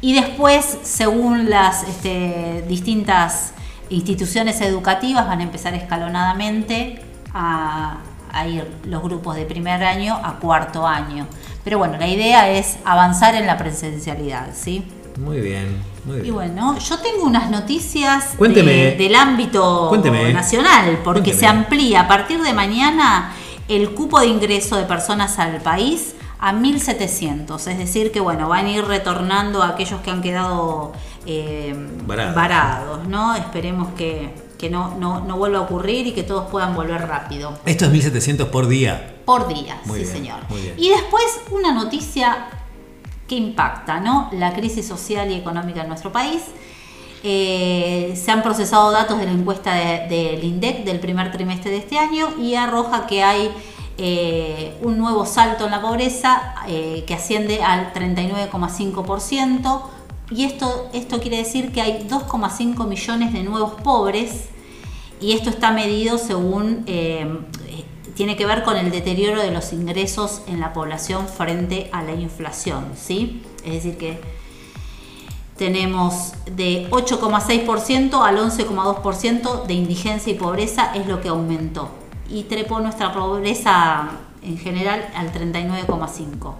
y después, según las este, distintas instituciones educativas, van a empezar escalonadamente a, a ir los grupos de primer año a cuarto año. Pero bueno, la idea es avanzar en la presencialidad, ¿sí? Muy bien, muy bien. Y bueno, yo tengo unas noticias del ámbito nacional, porque se amplía a partir de mañana el cupo de ingreso de personas al país a 1.700. Es decir, que bueno, van a ir retornando a aquellos que han quedado eh, varados. ¿no? Esperemos que, no, no, vuelva a ocurrir y que todos puedan volver rápido. Esto es 1.700 por día. Por día, sí señor. Y después una noticia que impacta ¿no? la crisis social y económica en nuestro país. Eh, se han procesado datos de la encuesta del INDEC del primer trimestre de este año y arroja que hay eh, un nuevo salto en la pobreza eh, que asciende al 39,5%. Y esto, esto quiere decir que hay 2,5 millones de nuevos pobres y esto está medido según tiene que ver con el deterioro de los ingresos en la población frente a la inflación, ¿sí? Es decir que tenemos de 8,6% al 11,2% de indigencia y pobreza es lo que aumentó y trepó nuestra pobreza en general al 39,5.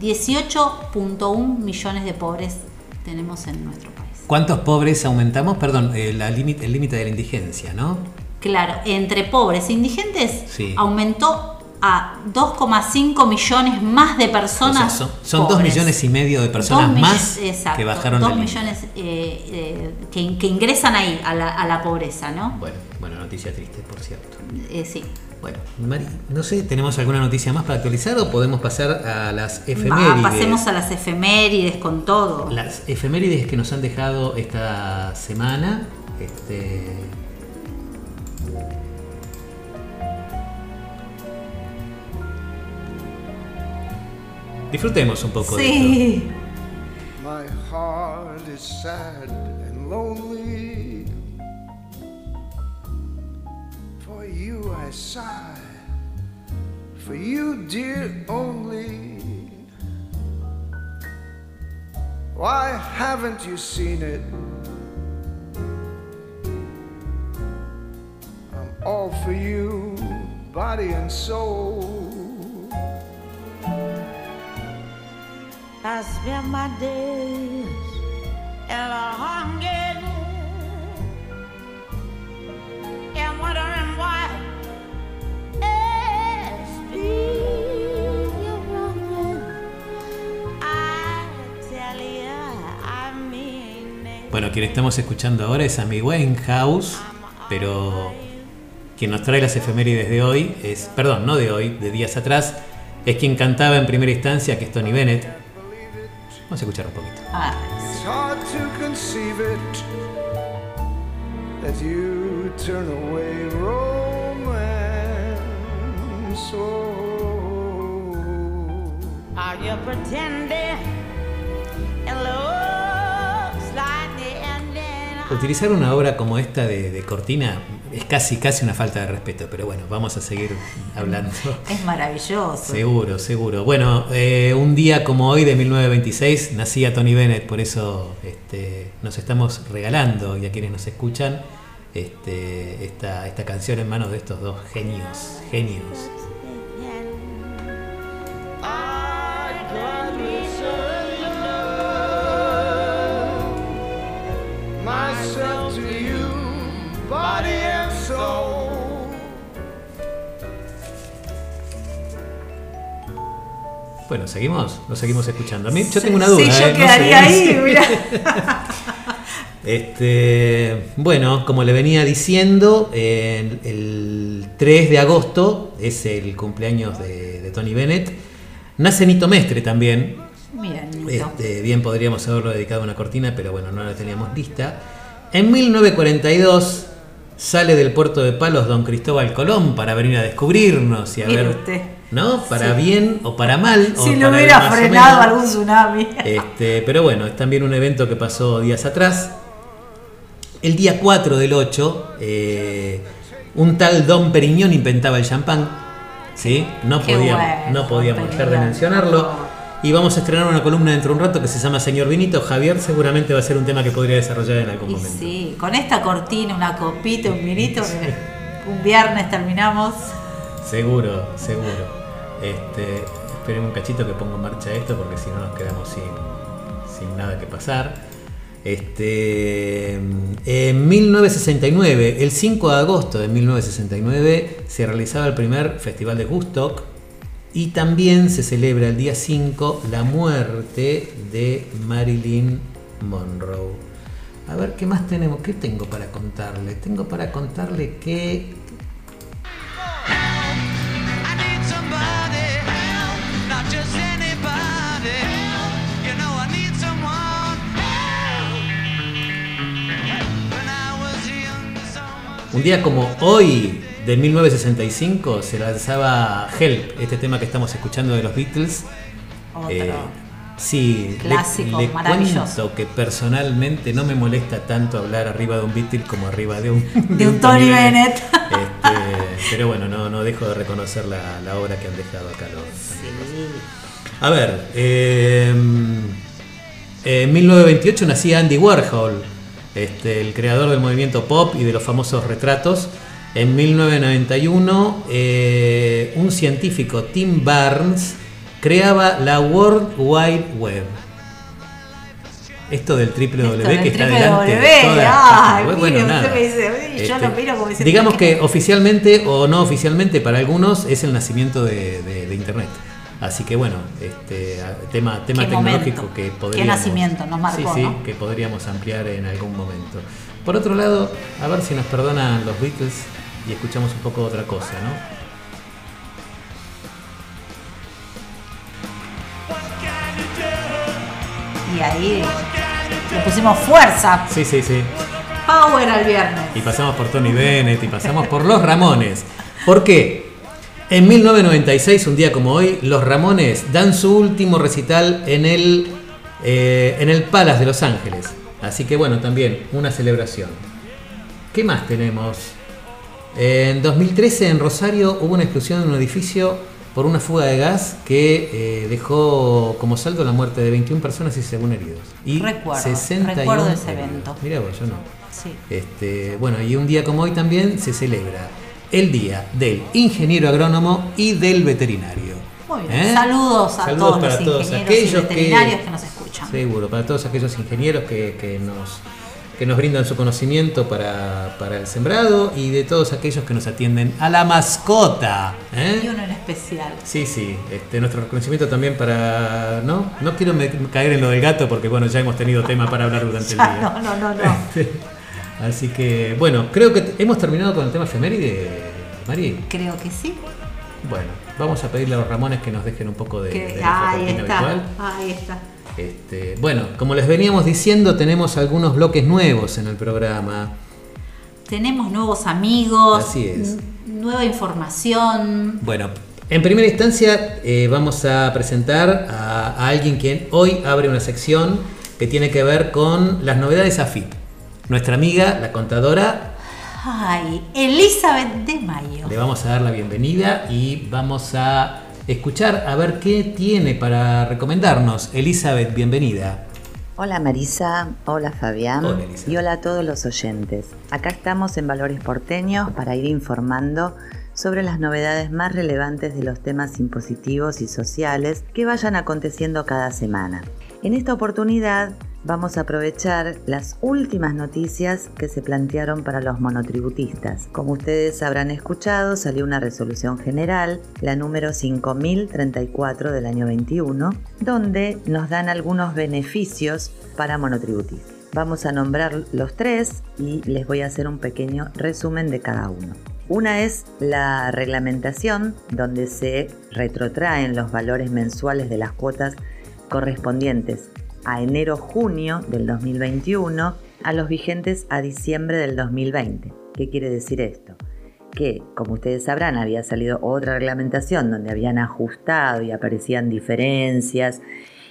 18.1 millones de pobres tenemos en nuestro país. ¿Cuántos pobres aumentamos? Perdón, eh, el límite de la indigencia, ¿no? Claro, entre pobres e indigentes aumentó a 2,5 millones más de personas. son, 2 millones y medio de personas más que bajaron 2 millones eh, eh, que, ingresan ahí a la, pobreza, ¿no? Bueno, bueno, noticia triste, por cierto. Eh, sí. Bueno, Mari, no sé, ¿tenemos alguna noticia más para actualizar o podemos pasar a las efemérides? pasemos a las efemérides con todo. Las efemérides que nos han dejado esta semana. Este, Disfrutemos un poco sí. de esto. My heart is sad and lonely. For you I sigh. For you, dear, only. Why haven't you seen it? All for you, body and soul. I spend my days in a hunger and wondering why it's. I tell you, I mean it. Bueno, quien estamos escuchando ahora es Amy Winehouse, pero quien nos trae las efemérides de hoy es, perdón, no de hoy, de días atrás, es quien cantaba en primera instancia, que es Tony Bennett. Vamos a escuchar un poquito. Ah. Oh. Are you pretending? Utilizar una obra como esta de, de Cortina es casi, casi una falta de respeto, pero bueno, vamos a seguir hablando. es maravilloso. Seguro, seguro. Bueno, eh, un día como hoy de 1926 nacía Tony Bennett, por eso este, nos estamos regalando y a quienes nos escuchan este, esta, esta canción en manos de estos dos genios, genios. Bueno, ¿seguimos? ¿Lo seguimos escuchando? A mí, yo tengo una duda. Sí, yo ¿eh? No quedaría sé. ahí, mira. Este, bueno, como le venía diciendo, el, el 3 de agosto es el cumpleaños de, de Tony Bennett. Nace Nito Mestre también. Mira, Nito. Este, bien podríamos haberlo dedicado a una cortina, pero bueno, no la teníamos lista. En 1942 sale del puerto de Palos don Cristóbal Colón para venir a descubrirnos y a Mire ver, usted. ¿no? Para bien o para mal. si lo hubiera frenado algún tsunami. Este, pero bueno, es también un evento que pasó días atrás. El día 4 del 8, eh, un tal Don Periñón inventaba el champán. ¿sí? No Qué podíamos, bueno, no podíamos dejar de mencionarlo. Y vamos a estrenar una columna dentro de un rato que se llama Señor Vinito. Javier seguramente va a ser un tema que podría desarrollar en algún Y momento. sí, con esta cortina, una copita, un vinito, que un viernes terminamos. Seguro, seguro. Este, esperemos un cachito que ponga en marcha esto porque si no nos quedamos sin, sin nada que pasar. Este, en 1969, el 5 de agosto de 1969, se realizaba el primer festival de Woodstock y también se celebra el día 5 la muerte de Marilyn Monroe. A ver, ¿qué más tenemos? ¿Qué tengo para contarle? Tengo para contarle que. Un día como hoy, de 1965, se lanzaba Help, este tema que estamos escuchando de los Beatles. Otro. Eh, sí, le- Clásico, le, maravilloso. cuento que personalmente no me molesta tanto hablar arriba de un Beatle como arriba de un, De un Tony Bennett. Este, pero bueno, no, no dejo de reconocer la, la obra que han dejado acá los. A ver, eh, en 1928 nacía Andy Warhol, este, el creador del movimiento pop y de los famosos retratos. En 1991, eh, un científico, Tim Barnes, creaba la World Wide Web. Esto del triple Esto W del que está delante de W, todas las ay, mire, Bueno, usted nada. me dice, "Uy, yo lo miro como diciendo digamos que- que oficialmente o no oficialmente para algunos es el nacimiento de, de- de Internet. Así que bueno, este tema, tema Qué tecnológico momento, que qué podríamos. nacimiento nos marcó, sí, sí, ¿no? que podríamos ampliar en algún momento. Por otro lado, a ver si nos perdonan los Beatles y escuchamos un poco de otra cosa, ¿no? Y ahí le pusimos fuerza, Sí, sí, sí. power al viernes. Y pasamos por Tony Bennett y pasamos por los Ramones. ¿Por qué? En 1996, un día como hoy, los Ramones dan su último recital en el, eh, en el Palace de Los Ángeles. Así que bueno, también una celebración. ¿Qué más tenemos? En 2013 en Rosario hubo una explosión en un edificio por una fuga de gas que eh, dejó como saldo la muerte de 21 personas y según heridos. Y Recuerdo, 61 recuerdo ese heridos. evento. Mirá vos, yo no. Sí. Este, bueno, y un día como hoy también se celebra el Día del Ingeniero Agrónomo y del Veterinario. Muy bien. ¿Eh? Saludos a Saludos todos para los todos ingenieros aquellos y veterinarios que, nos escuchan. Seguro, para todos aquellos ingenieros que, que nos, que nos brindan su conocimiento para, para el sembrado y de todos aquellos que nos atienden a la mascota. ¿eh? Y uno en especial. Sí, sí, este, nuestro reconocimiento también para... No, no quiero me- caer en lo del gato porque bueno, ya hemos tenido tema para hablar durante el día. no, no, no, no. Así que, bueno, creo que hemos terminado con el tema efeméride, Mari. Creo que sí. Bueno, vamos a pedirle a los Ramones que nos dejen un poco de, Que- de nuestra ahí está. Ahí está. Este, bueno, como les veníamos diciendo, tenemos algunos bloques nuevos en el programa. Tenemos nuevos amigos. Así es. n- Nueva información. Bueno, en primera instancia eh, vamos a presentar a, a alguien quien hoy abre una sección que tiene que ver con las novedades AFIP. Nuestra amiga, la contadora, Ay, Elizabeth de Mayo. le vamos a dar la bienvenida y vamos a escuchar a ver qué tiene para recomendarnos. Elizabeth, bienvenida. Hola Marisa, hola Fabián Hola, y hola a todos los oyentes. Acá estamos en Valores Porteños para ir informando sobre las novedades más relevantes de los temas impositivos y sociales que vayan aconteciendo cada semana. En esta oportunidad vamos a aprovechar las últimas noticias que se plantearon para los monotributistas. Como ustedes habrán escuchado, salió una resolución general, la número 5034 del año 21, donde nos dan algunos beneficios para monotributistas. Vamos a nombrar los tres y les voy a hacer un pequeño resumen de cada uno. Una es la reglamentación, donde se retrotraen los valores mensuales de las cuotas correspondientes a enero-junio del 2021 a los vigentes a diciembre del 2020. ¿Qué quiere decir esto? Que, como ustedes sabrán, había salido otra reglamentación donde habían ajustado y aparecían diferencias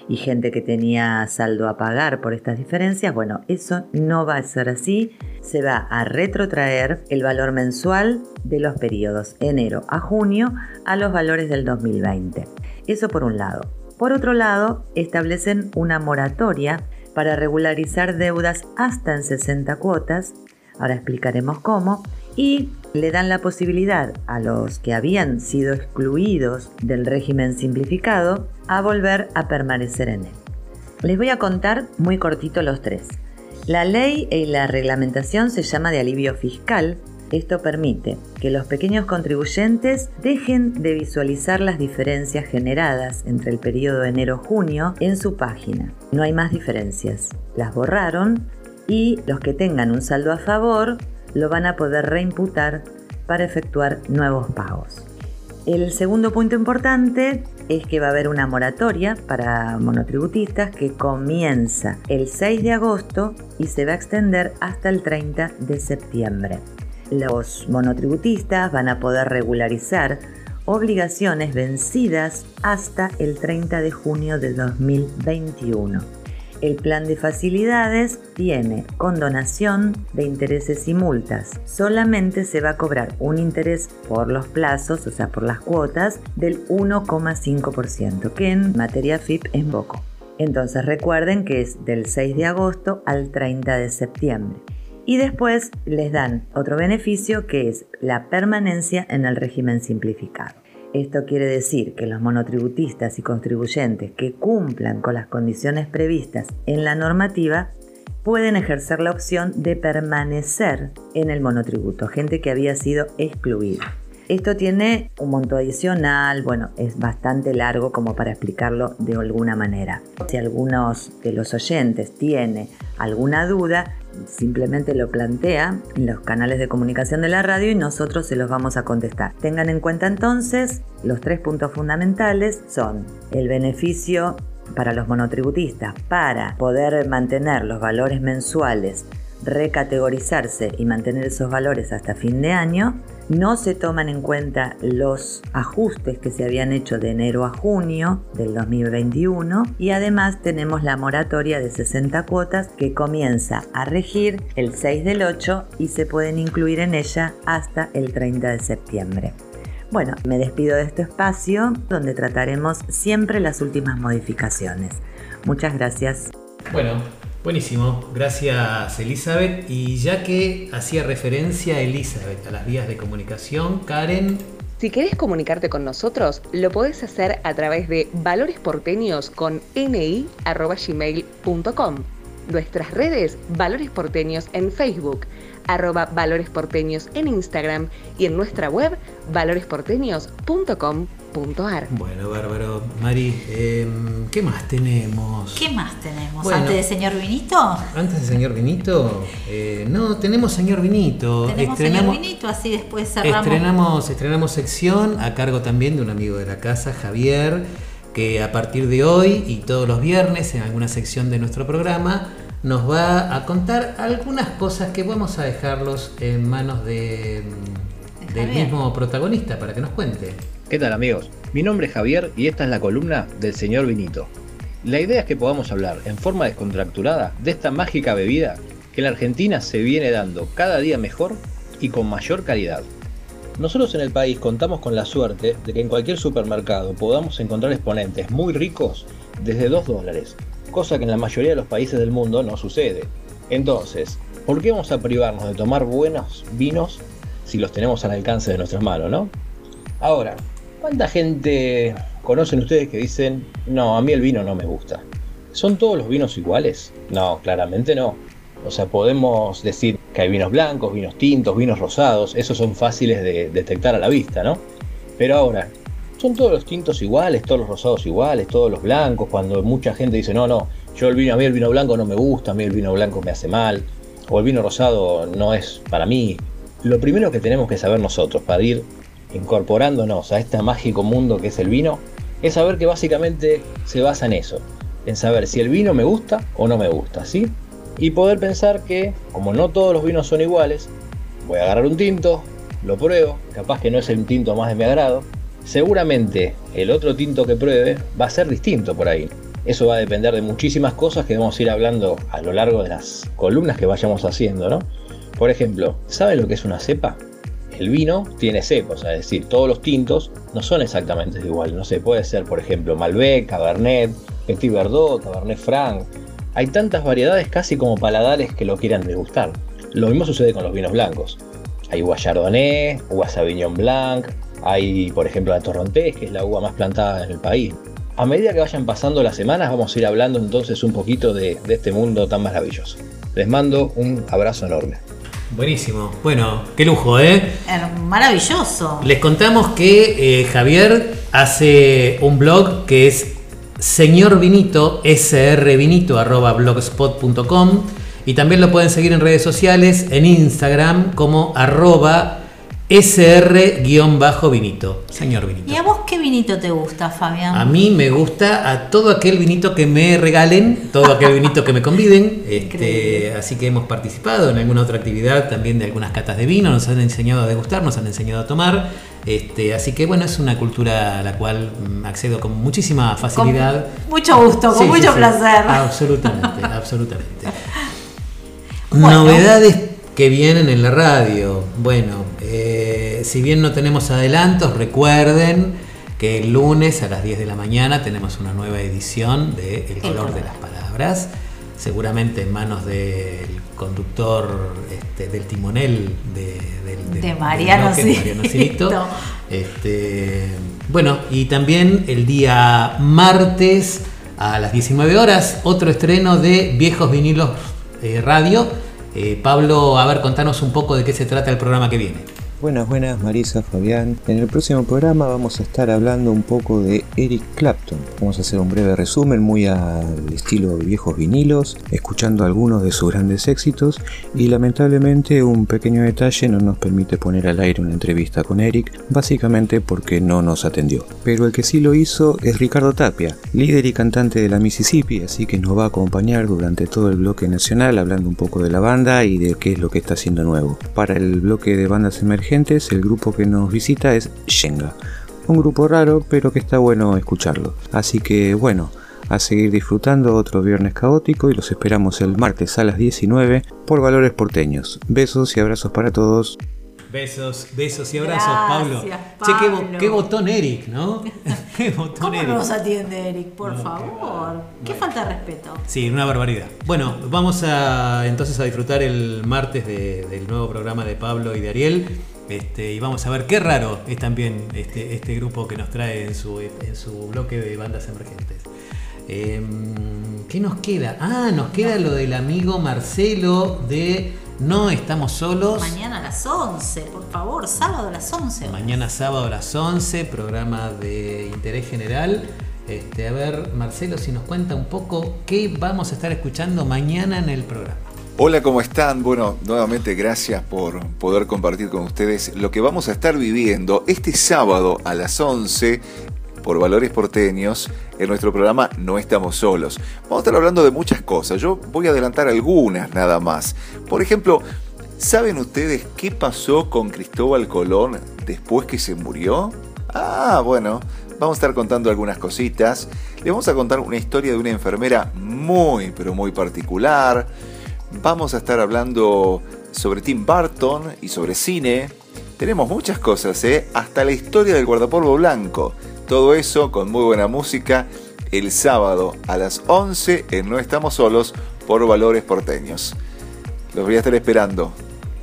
y gente que tenía saldo a pagar por estas diferencias. Bueno, eso no va a ser así. Se va a retrotraer el valor mensual de los periodos enero a junio a los valores del 2020. Eso por un lado. Por otro lado, establecen una moratoria para regularizar deudas hasta en 60 cuotas, ahora explicaremos cómo, y le dan la posibilidad a los que habían sido excluidos del régimen simplificado a volver a permanecer en él. Les voy a contar muy cortito los tres. La ley y la reglamentación se llama de alivio fiscal. Esto permite que los pequeños contribuyentes dejen de visualizar las diferencias generadas entre el periodo enero-junio en su página. No hay más diferencias. Las borraron y los que tengan un saldo a favor lo van a poder reimputar para efectuar nuevos pagos. El segundo punto importante es que va a haber una moratoria para monotributistas que comienza el 6 de agosto y se va a extender hasta el 30 de septiembre. Los monotributistas van a poder regularizar obligaciones vencidas hasta el 30 de junio de 2021. El plan de facilidades tiene condonación de intereses y multas. Solamente se va a cobrar un interés por los plazos, o sea, por las cuotas, del 1,5%, que en materia FIP es poco. Entonces recuerden que es del 6 de agosto al 30 de septiembre. Y después les dan otro beneficio que es la permanencia en el régimen simplificado. Esto quiere decir que los monotributistas y contribuyentes que cumplan con las condiciones previstas en la normativa pueden ejercer la opción de permanecer en el monotributo, gente que había sido excluida. Esto tiene un monto adicional, bueno, es bastante largo como para explicarlo de alguna manera. Si algunos de los oyentes tiene alguna duda, simplemente lo plantea en los canales de comunicación de la radio y nosotros se los vamos a contestar. Tengan en cuenta entonces los tres puntos fundamentales son el beneficio para los monotributistas para poder mantener los valores mensuales recategorizarse y mantener esos valores hasta fin de año. No se toman en cuenta los ajustes que se habían hecho de enero a junio del 2021 y además tenemos la moratoria de 60 cuotas que comienza a regir el 6 del 8 y se pueden incluir en ella hasta el 30 de septiembre. Bueno, me despido de este espacio donde trataremos siempre las últimas modificaciones. Muchas gracias. Bueno, Buenísimo, gracias Elizabeth. Y ya que hacía referencia Elizabeth a las vías de comunicación, Karen, Si querés comunicarte con nosotros, lo podés hacer a través de valoresporteños con ni@gmail.com. Nuestras redes Valores Porteños en Facebook, arroba Valores Porteños en Instagram y en nuestra web valoresporteños.com.ar. bueno, bárbaro. Mari, em, ¿qué más tenemos? ¿Qué más tenemos? Bueno. Antes de señor Vinito, Antes del señor Vinito, eh, no, tenemos señor Vinito. tenemos señor Vinito, así después cerramos. Estrenamos, estrenamos sección a cargo también de un amigo de la casa, Javier, que a partir de hoy y todos los viernes en alguna sección de nuestro programa nos va a contar algunas cosas que vamos a dejarlos en manos de, del Javier. mismo protagonista para que nos cuente. ¿Qué tal amigos? Mi nombre es Javier y esta es la columna del señor Vinito. La idea es que podamos hablar en forma descontracturada de esta mágica bebida que en la Argentina se viene dando cada día mejor y con mayor calidad. Nosotros en el país contamos con la suerte de que en cualquier supermercado podamos encontrar exponentes muy ricos desde 2 dólares, cosa que en la mayoría de los países del mundo no sucede. Entonces, ¿por qué vamos a privarnos de tomar buenos vinos si los tenemos al alcance de nuestras manos, no? Ahora, ¿cuánta gente conocen ustedes que dicen, no, a mí el vino no me gusta? ¿Son todos los vinos iguales? No, claramente no. O sea, podemos decir que hay vinos blancos, vinos tintos, vinos rosados, esos son fáciles de detectar a la vista, ¿no? Pero ahora, ¿son todos los tintos iguales, todos los rosados iguales, todos los blancos? Cuando mucha gente dice, no, no, yo el vino, a mí el vino blanco no me gusta, a mí el vino blanco me hace mal, o el vino rosado no es para mí. Lo primero que tenemos que saber nosotros para ir incorporándonos a este mágico mundo que es el vino, es saber que básicamente se basa en eso, en saber si el vino me gusta o no me gusta, ¿sí? Y poder pensar que, como no todos los vinos son iguales, voy a agarrar un tinto, lo pruebo, capaz que no es el tinto más de mi agrado, seguramente el otro tinto que pruebe va a ser distinto por ahí. Eso va a depender de muchísimas cosas que vamos a ir hablando a lo largo de las columnas que vayamos haciendo, ¿no? Por ejemplo, ¿saben lo que es una cepa? El vino tiene cepas, es decir, todos los tintos no son exactamente igual. No sé, puede ser, por ejemplo, Malbec, Cabernet, Petit Verdot, Cabernet Franc. Hay tantas variedades casi como paladares que lo quieran degustar. Lo mismo sucede con los vinos blancos. Hay uva Chardonnay, uva Sauvignon Blanc, hay, por ejemplo, la Torrontés, que es la uva más plantada en el país. A medida que vayan pasando las semanas, vamos a ir hablando entonces un poquito de este mundo tan maravilloso. Les mando un abrazo enorme. Buenísimo. Bueno, qué lujo, ¿eh? Maravilloso. Les contamos que eh, Javier hace un blog que es Señor Vinito, srvinito, arroba blogspot.com y también lo pueden seguir en redes sociales, en Instagram como arroba sr-vinito. Señor Vinito. ¿Y a vos qué vinito te gusta, Fabián? A mí me gusta a todo aquel vinito que me regalen, todo aquel vinito que me conviden. Este, así que hemos participado en alguna otra actividad también de algunas catas de vino, nos han enseñado a degustar, nos han enseñado a tomar. Este, así que bueno, es una cultura a la cual mm, accedo con muchísima Con facilidad. mucho gusto, con Sí, mucho sí. placer. Absolutamente, absolutamente. Bueno. Novedades que vienen en la radio. Bueno, si bien no tenemos adelantos, recuerden que el lunes a las 10 de la mañana tenemos una nueva edición de El color de las palabras. Seguramente en manos del conductor este, del timonel de, del- del- De del Mariano bloque, Mariano Cirito. Cirito. Este, bueno, y también el día martes a las 19 horas, otro estreno de Viejos Vinilos eh, Radio. Eh, Pablo, a ver, contanos un poco de qué se trata el programa que viene. Buenas, buenas, Marisa, Fabián. En el próximo programa vamos a estar hablando un poco de Eric Clapton. Vamos a hacer un breve resumen muy al estilo de viejos vinilos, escuchando algunos de sus grandes éxitos y lamentablemente un pequeño detalle no nos permite poner al aire una entrevista con Eric, básicamente porque no nos atendió. Pero el que sí lo hizo es Ricardo Tapia, líder y cantante de la Mississippi, así que nos va a acompañar durante todo el bloque nacional hablando un poco de la banda y de qué es lo que está haciendo nuevo. Para el bloque de bandas emergentes, el grupo que nos visita es Shenga. Un grupo raro, pero que está bueno escucharlo. Así que bueno, a seguir disfrutando otro viernes caótico y los esperamos el martes a las 19 por Valores Porteños. Besos y abrazos para todos. Besos, besos y abrazos, Gracias, Pablo. Che, qué, bo- qué botón Eric, ¿no? Botón ¿Cómo Eric. nos atiende Eric? Por No, qué favor. Qué falta de respeto. Sí, una barbaridad. Bueno, vamos a entonces a disfrutar el martes de- del nuevo programa de Pablo y de Ariel. Este, y vamos a ver qué raro es también este, este grupo que nos trae en su, en su bloque de bandas emergentes. Em, ¿Qué nos queda? Ah, nos queda lo del amigo Marcelo de No Estamos Solos. Mañana a las 11, por favor, sábado a las 11. Mañana sábado a las 11, programa de interés general. Este, a ver, Marcelo, si nos cuenta un poco qué vamos a estar escuchando mañana en el programa. Hola, ¿cómo están? Bueno, nuevamente gracias por poder compartir con ustedes lo que vamos a estar viviendo este sábado a las 11 por Valores Porteños en nuestro programa No Estamos Solos. Vamos a estar hablando de muchas cosas. Yo voy a adelantar algunas nada más. Por ejemplo, ¿saben ustedes qué pasó con Cristóbal Colón después que se murió? Ah, bueno, vamos a estar contando algunas cositas. Les vamos a contar una historia de una enfermera muy, pero muy particular. Vamos a estar hablando sobre Tim Burton y sobre cine. Tenemos muchas cosas, ¿eh? Hasta la historia del guardapolvo blanco. Todo eso con muy buena música el sábado a las 11 en No Estamos Solos por Valores Porteños. Los voy a estar esperando.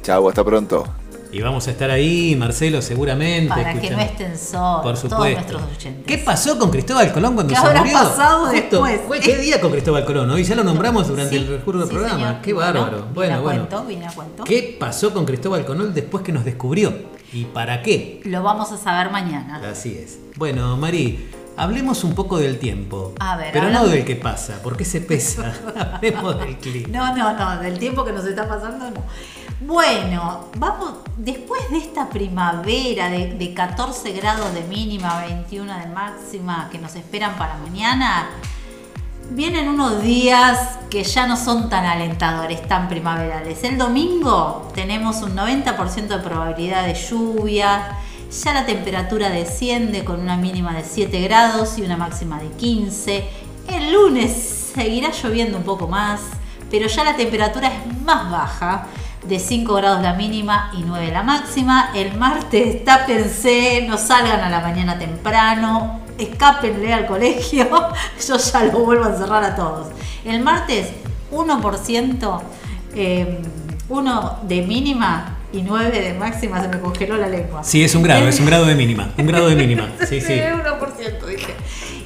Chau, hasta pronto. Y vamos a estar ahí, Marcelo, seguramente. Para que no estén solos, Por todos nuestros oyentes. ¿Qué pasó con Cristóbal Colón cuando ¿Qué se habrá murió? pasado Justo, después? ¿Qué día con Cristóbal Colón? Hoy ya lo nombramos durante Sí, el recurso del sí, programa. señor. Qué Bueno, bárbaro. Bueno, a bueno. cuento, viene a cuento. ¿Qué pasó con Cristóbal Colón después que nos descubrió? ¿Y para qué? Lo vamos a saber mañana. Así es. Bueno, Mari, hablemos un poco del tiempo. A ver, Pero no del que pasa, porque se pesa. hablemos del clima. No, no, no, del tiempo que nos está pasando, no. Bueno, vamos, después de esta primavera de, de 14 grados de mínima, 21 de máxima que nos esperan para mañana, vienen unos días que ya no son tan alentadores, tan primaverales. El domingo tenemos un 90% de probabilidad de lluvia, ya la temperatura desciende con una mínima de 7 grados y una máxima de 15. El lunes seguirá lloviendo un poco más, pero ya la temperatura es más baja, de 5 grados la mínima y 9 la máxima. El martes tápense, no salgan a la mañana temprano, escápenle al colegio, yo ya lo vuelvo a encerrar a todos. El martes 1%, eh, 1 de mínima y 9 de máxima, se me congeló la lengua. Sí, es un grado, es un grado de mínima. Un grado de mínima. Sí, sí. 1% dije.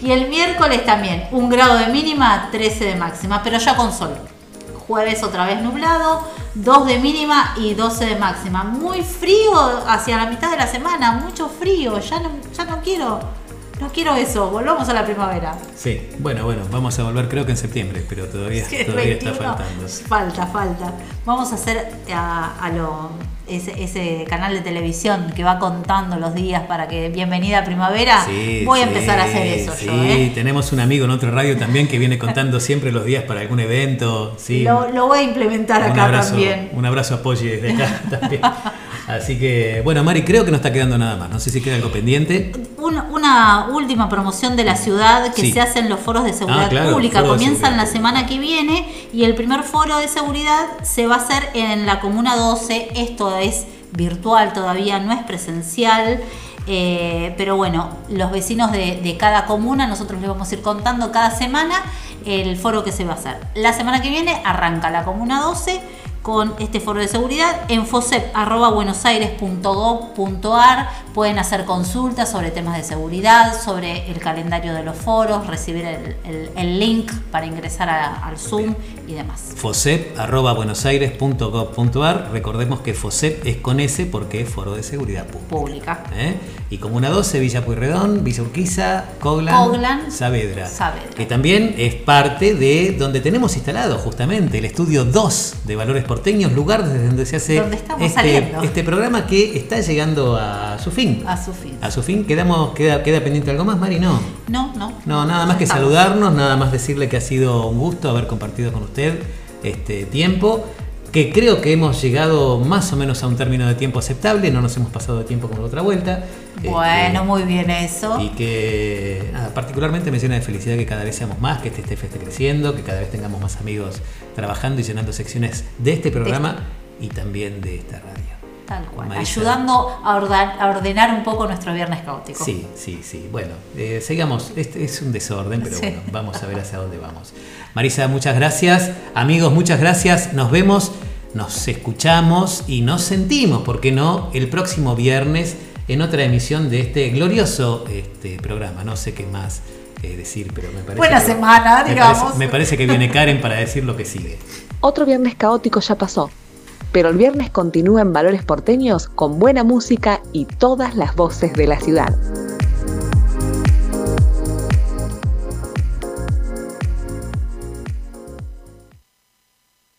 Y el miércoles también, un grado de mínima, 13 de máxima, pero ya con sol. Jueves otra vez nublado, 2 de mínima y 12 de máxima. Muy frío hacia la mitad de la semana, mucho frío. Ya no, ya no quiero, no quiero eso. Volvamos a la primavera. Sí, bueno, bueno, vamos a volver creo que en septiembre, pero todavía, Es que el todavía está 21, faltando. Falta, falta. Vamos a hacer a, a lo, ese, ese canal de televisión que va contando los días para que bienvenida primavera. Sí, Voy a empezar a hacer eso sí. yo. ¿eh? tenemos un amigo en otra radio también que viene contando siempre los días para algún evento. Sí. Lo, lo voy a implementar un acá abrazo, también. Un abrazo a Polly desde acá también. Así que, bueno, Mari, creo que no está quedando nada más. No sé si queda algo pendiente. Una, una última promoción de la ciudad que Sí. se hace en los foros de seguridad Ah, claro, pública. Comienzan seguridad la semana que viene y el primer foro de seguridad se va a hacer en la Comuna 12. Esto es virtual todavía, no es presencial. Eh, pero bueno, los vecinos de, de cada comuna, nosotros les vamos a ir contando cada semana el foro que se va a hacer. La semana que viene arranca la Comuna 12 con este foro de seguridad en fosep.buenosaires.gov.ar pueden hacer consultas sobre temas de seguridad, sobre el calendario de los foros, recibir el, el- el link para ingresar a- al Zoom y demás. fosep.buenosaires.gov.ar Recordemos que FOSEP es con S porque es Foro de Seguridad Pública. Pública. ¿eh? Y Comuna 12, Villa Pueyrredón, Villa Urquiza, Coglan, Coglan, Saavedra. Saavedra. Que también es parte de donde tenemos instalado justamente el estudio 2 de Valores Porteños, lugar desde donde se hace este, este programa que está llegando a su fin. A su fin. A su fin, quedamos, queda, queda pendiente algo más, Mari, no. No, no. No, nada más que saludarnos, nada más decirle que ha sido un gusto haber compartido con usted este tiempo, que creo que hemos llegado más o menos a un término de tiempo aceptable, no nos hemos pasado de tiempo como la otra vuelta. Bueno, muy bien eso. Este, Y que nada, particularmente me llena de felicidad que cada vez seamos más, que este esté creciendo, que cada vez tengamos más amigos trabajando y llenando secciones de este programa y también de esta radio. Tal cual. Marisa. Ayudando a, ordenar un poco nuestro viernes caótico. Sí, sí, sí. Bueno, eh, sigamos. Este es un desorden, pero Sí. bueno, vamos a ver hacia dónde vamos. Marisa, muchas gracias. Amigos, muchas gracias. Nos vemos, nos escuchamos y nos sentimos, ¿por qué no? El próximo viernes en otra emisión de este glorioso este, programa. No sé qué más eh, decir, pero me parece. Buena que- semana, me digamos. parece- me parece que viene Karen para decir lo que sigue. Otro viernes caótico ya pasó, pero el viernes continúa en Valores Porteños con buena música y todas las voces de la ciudad.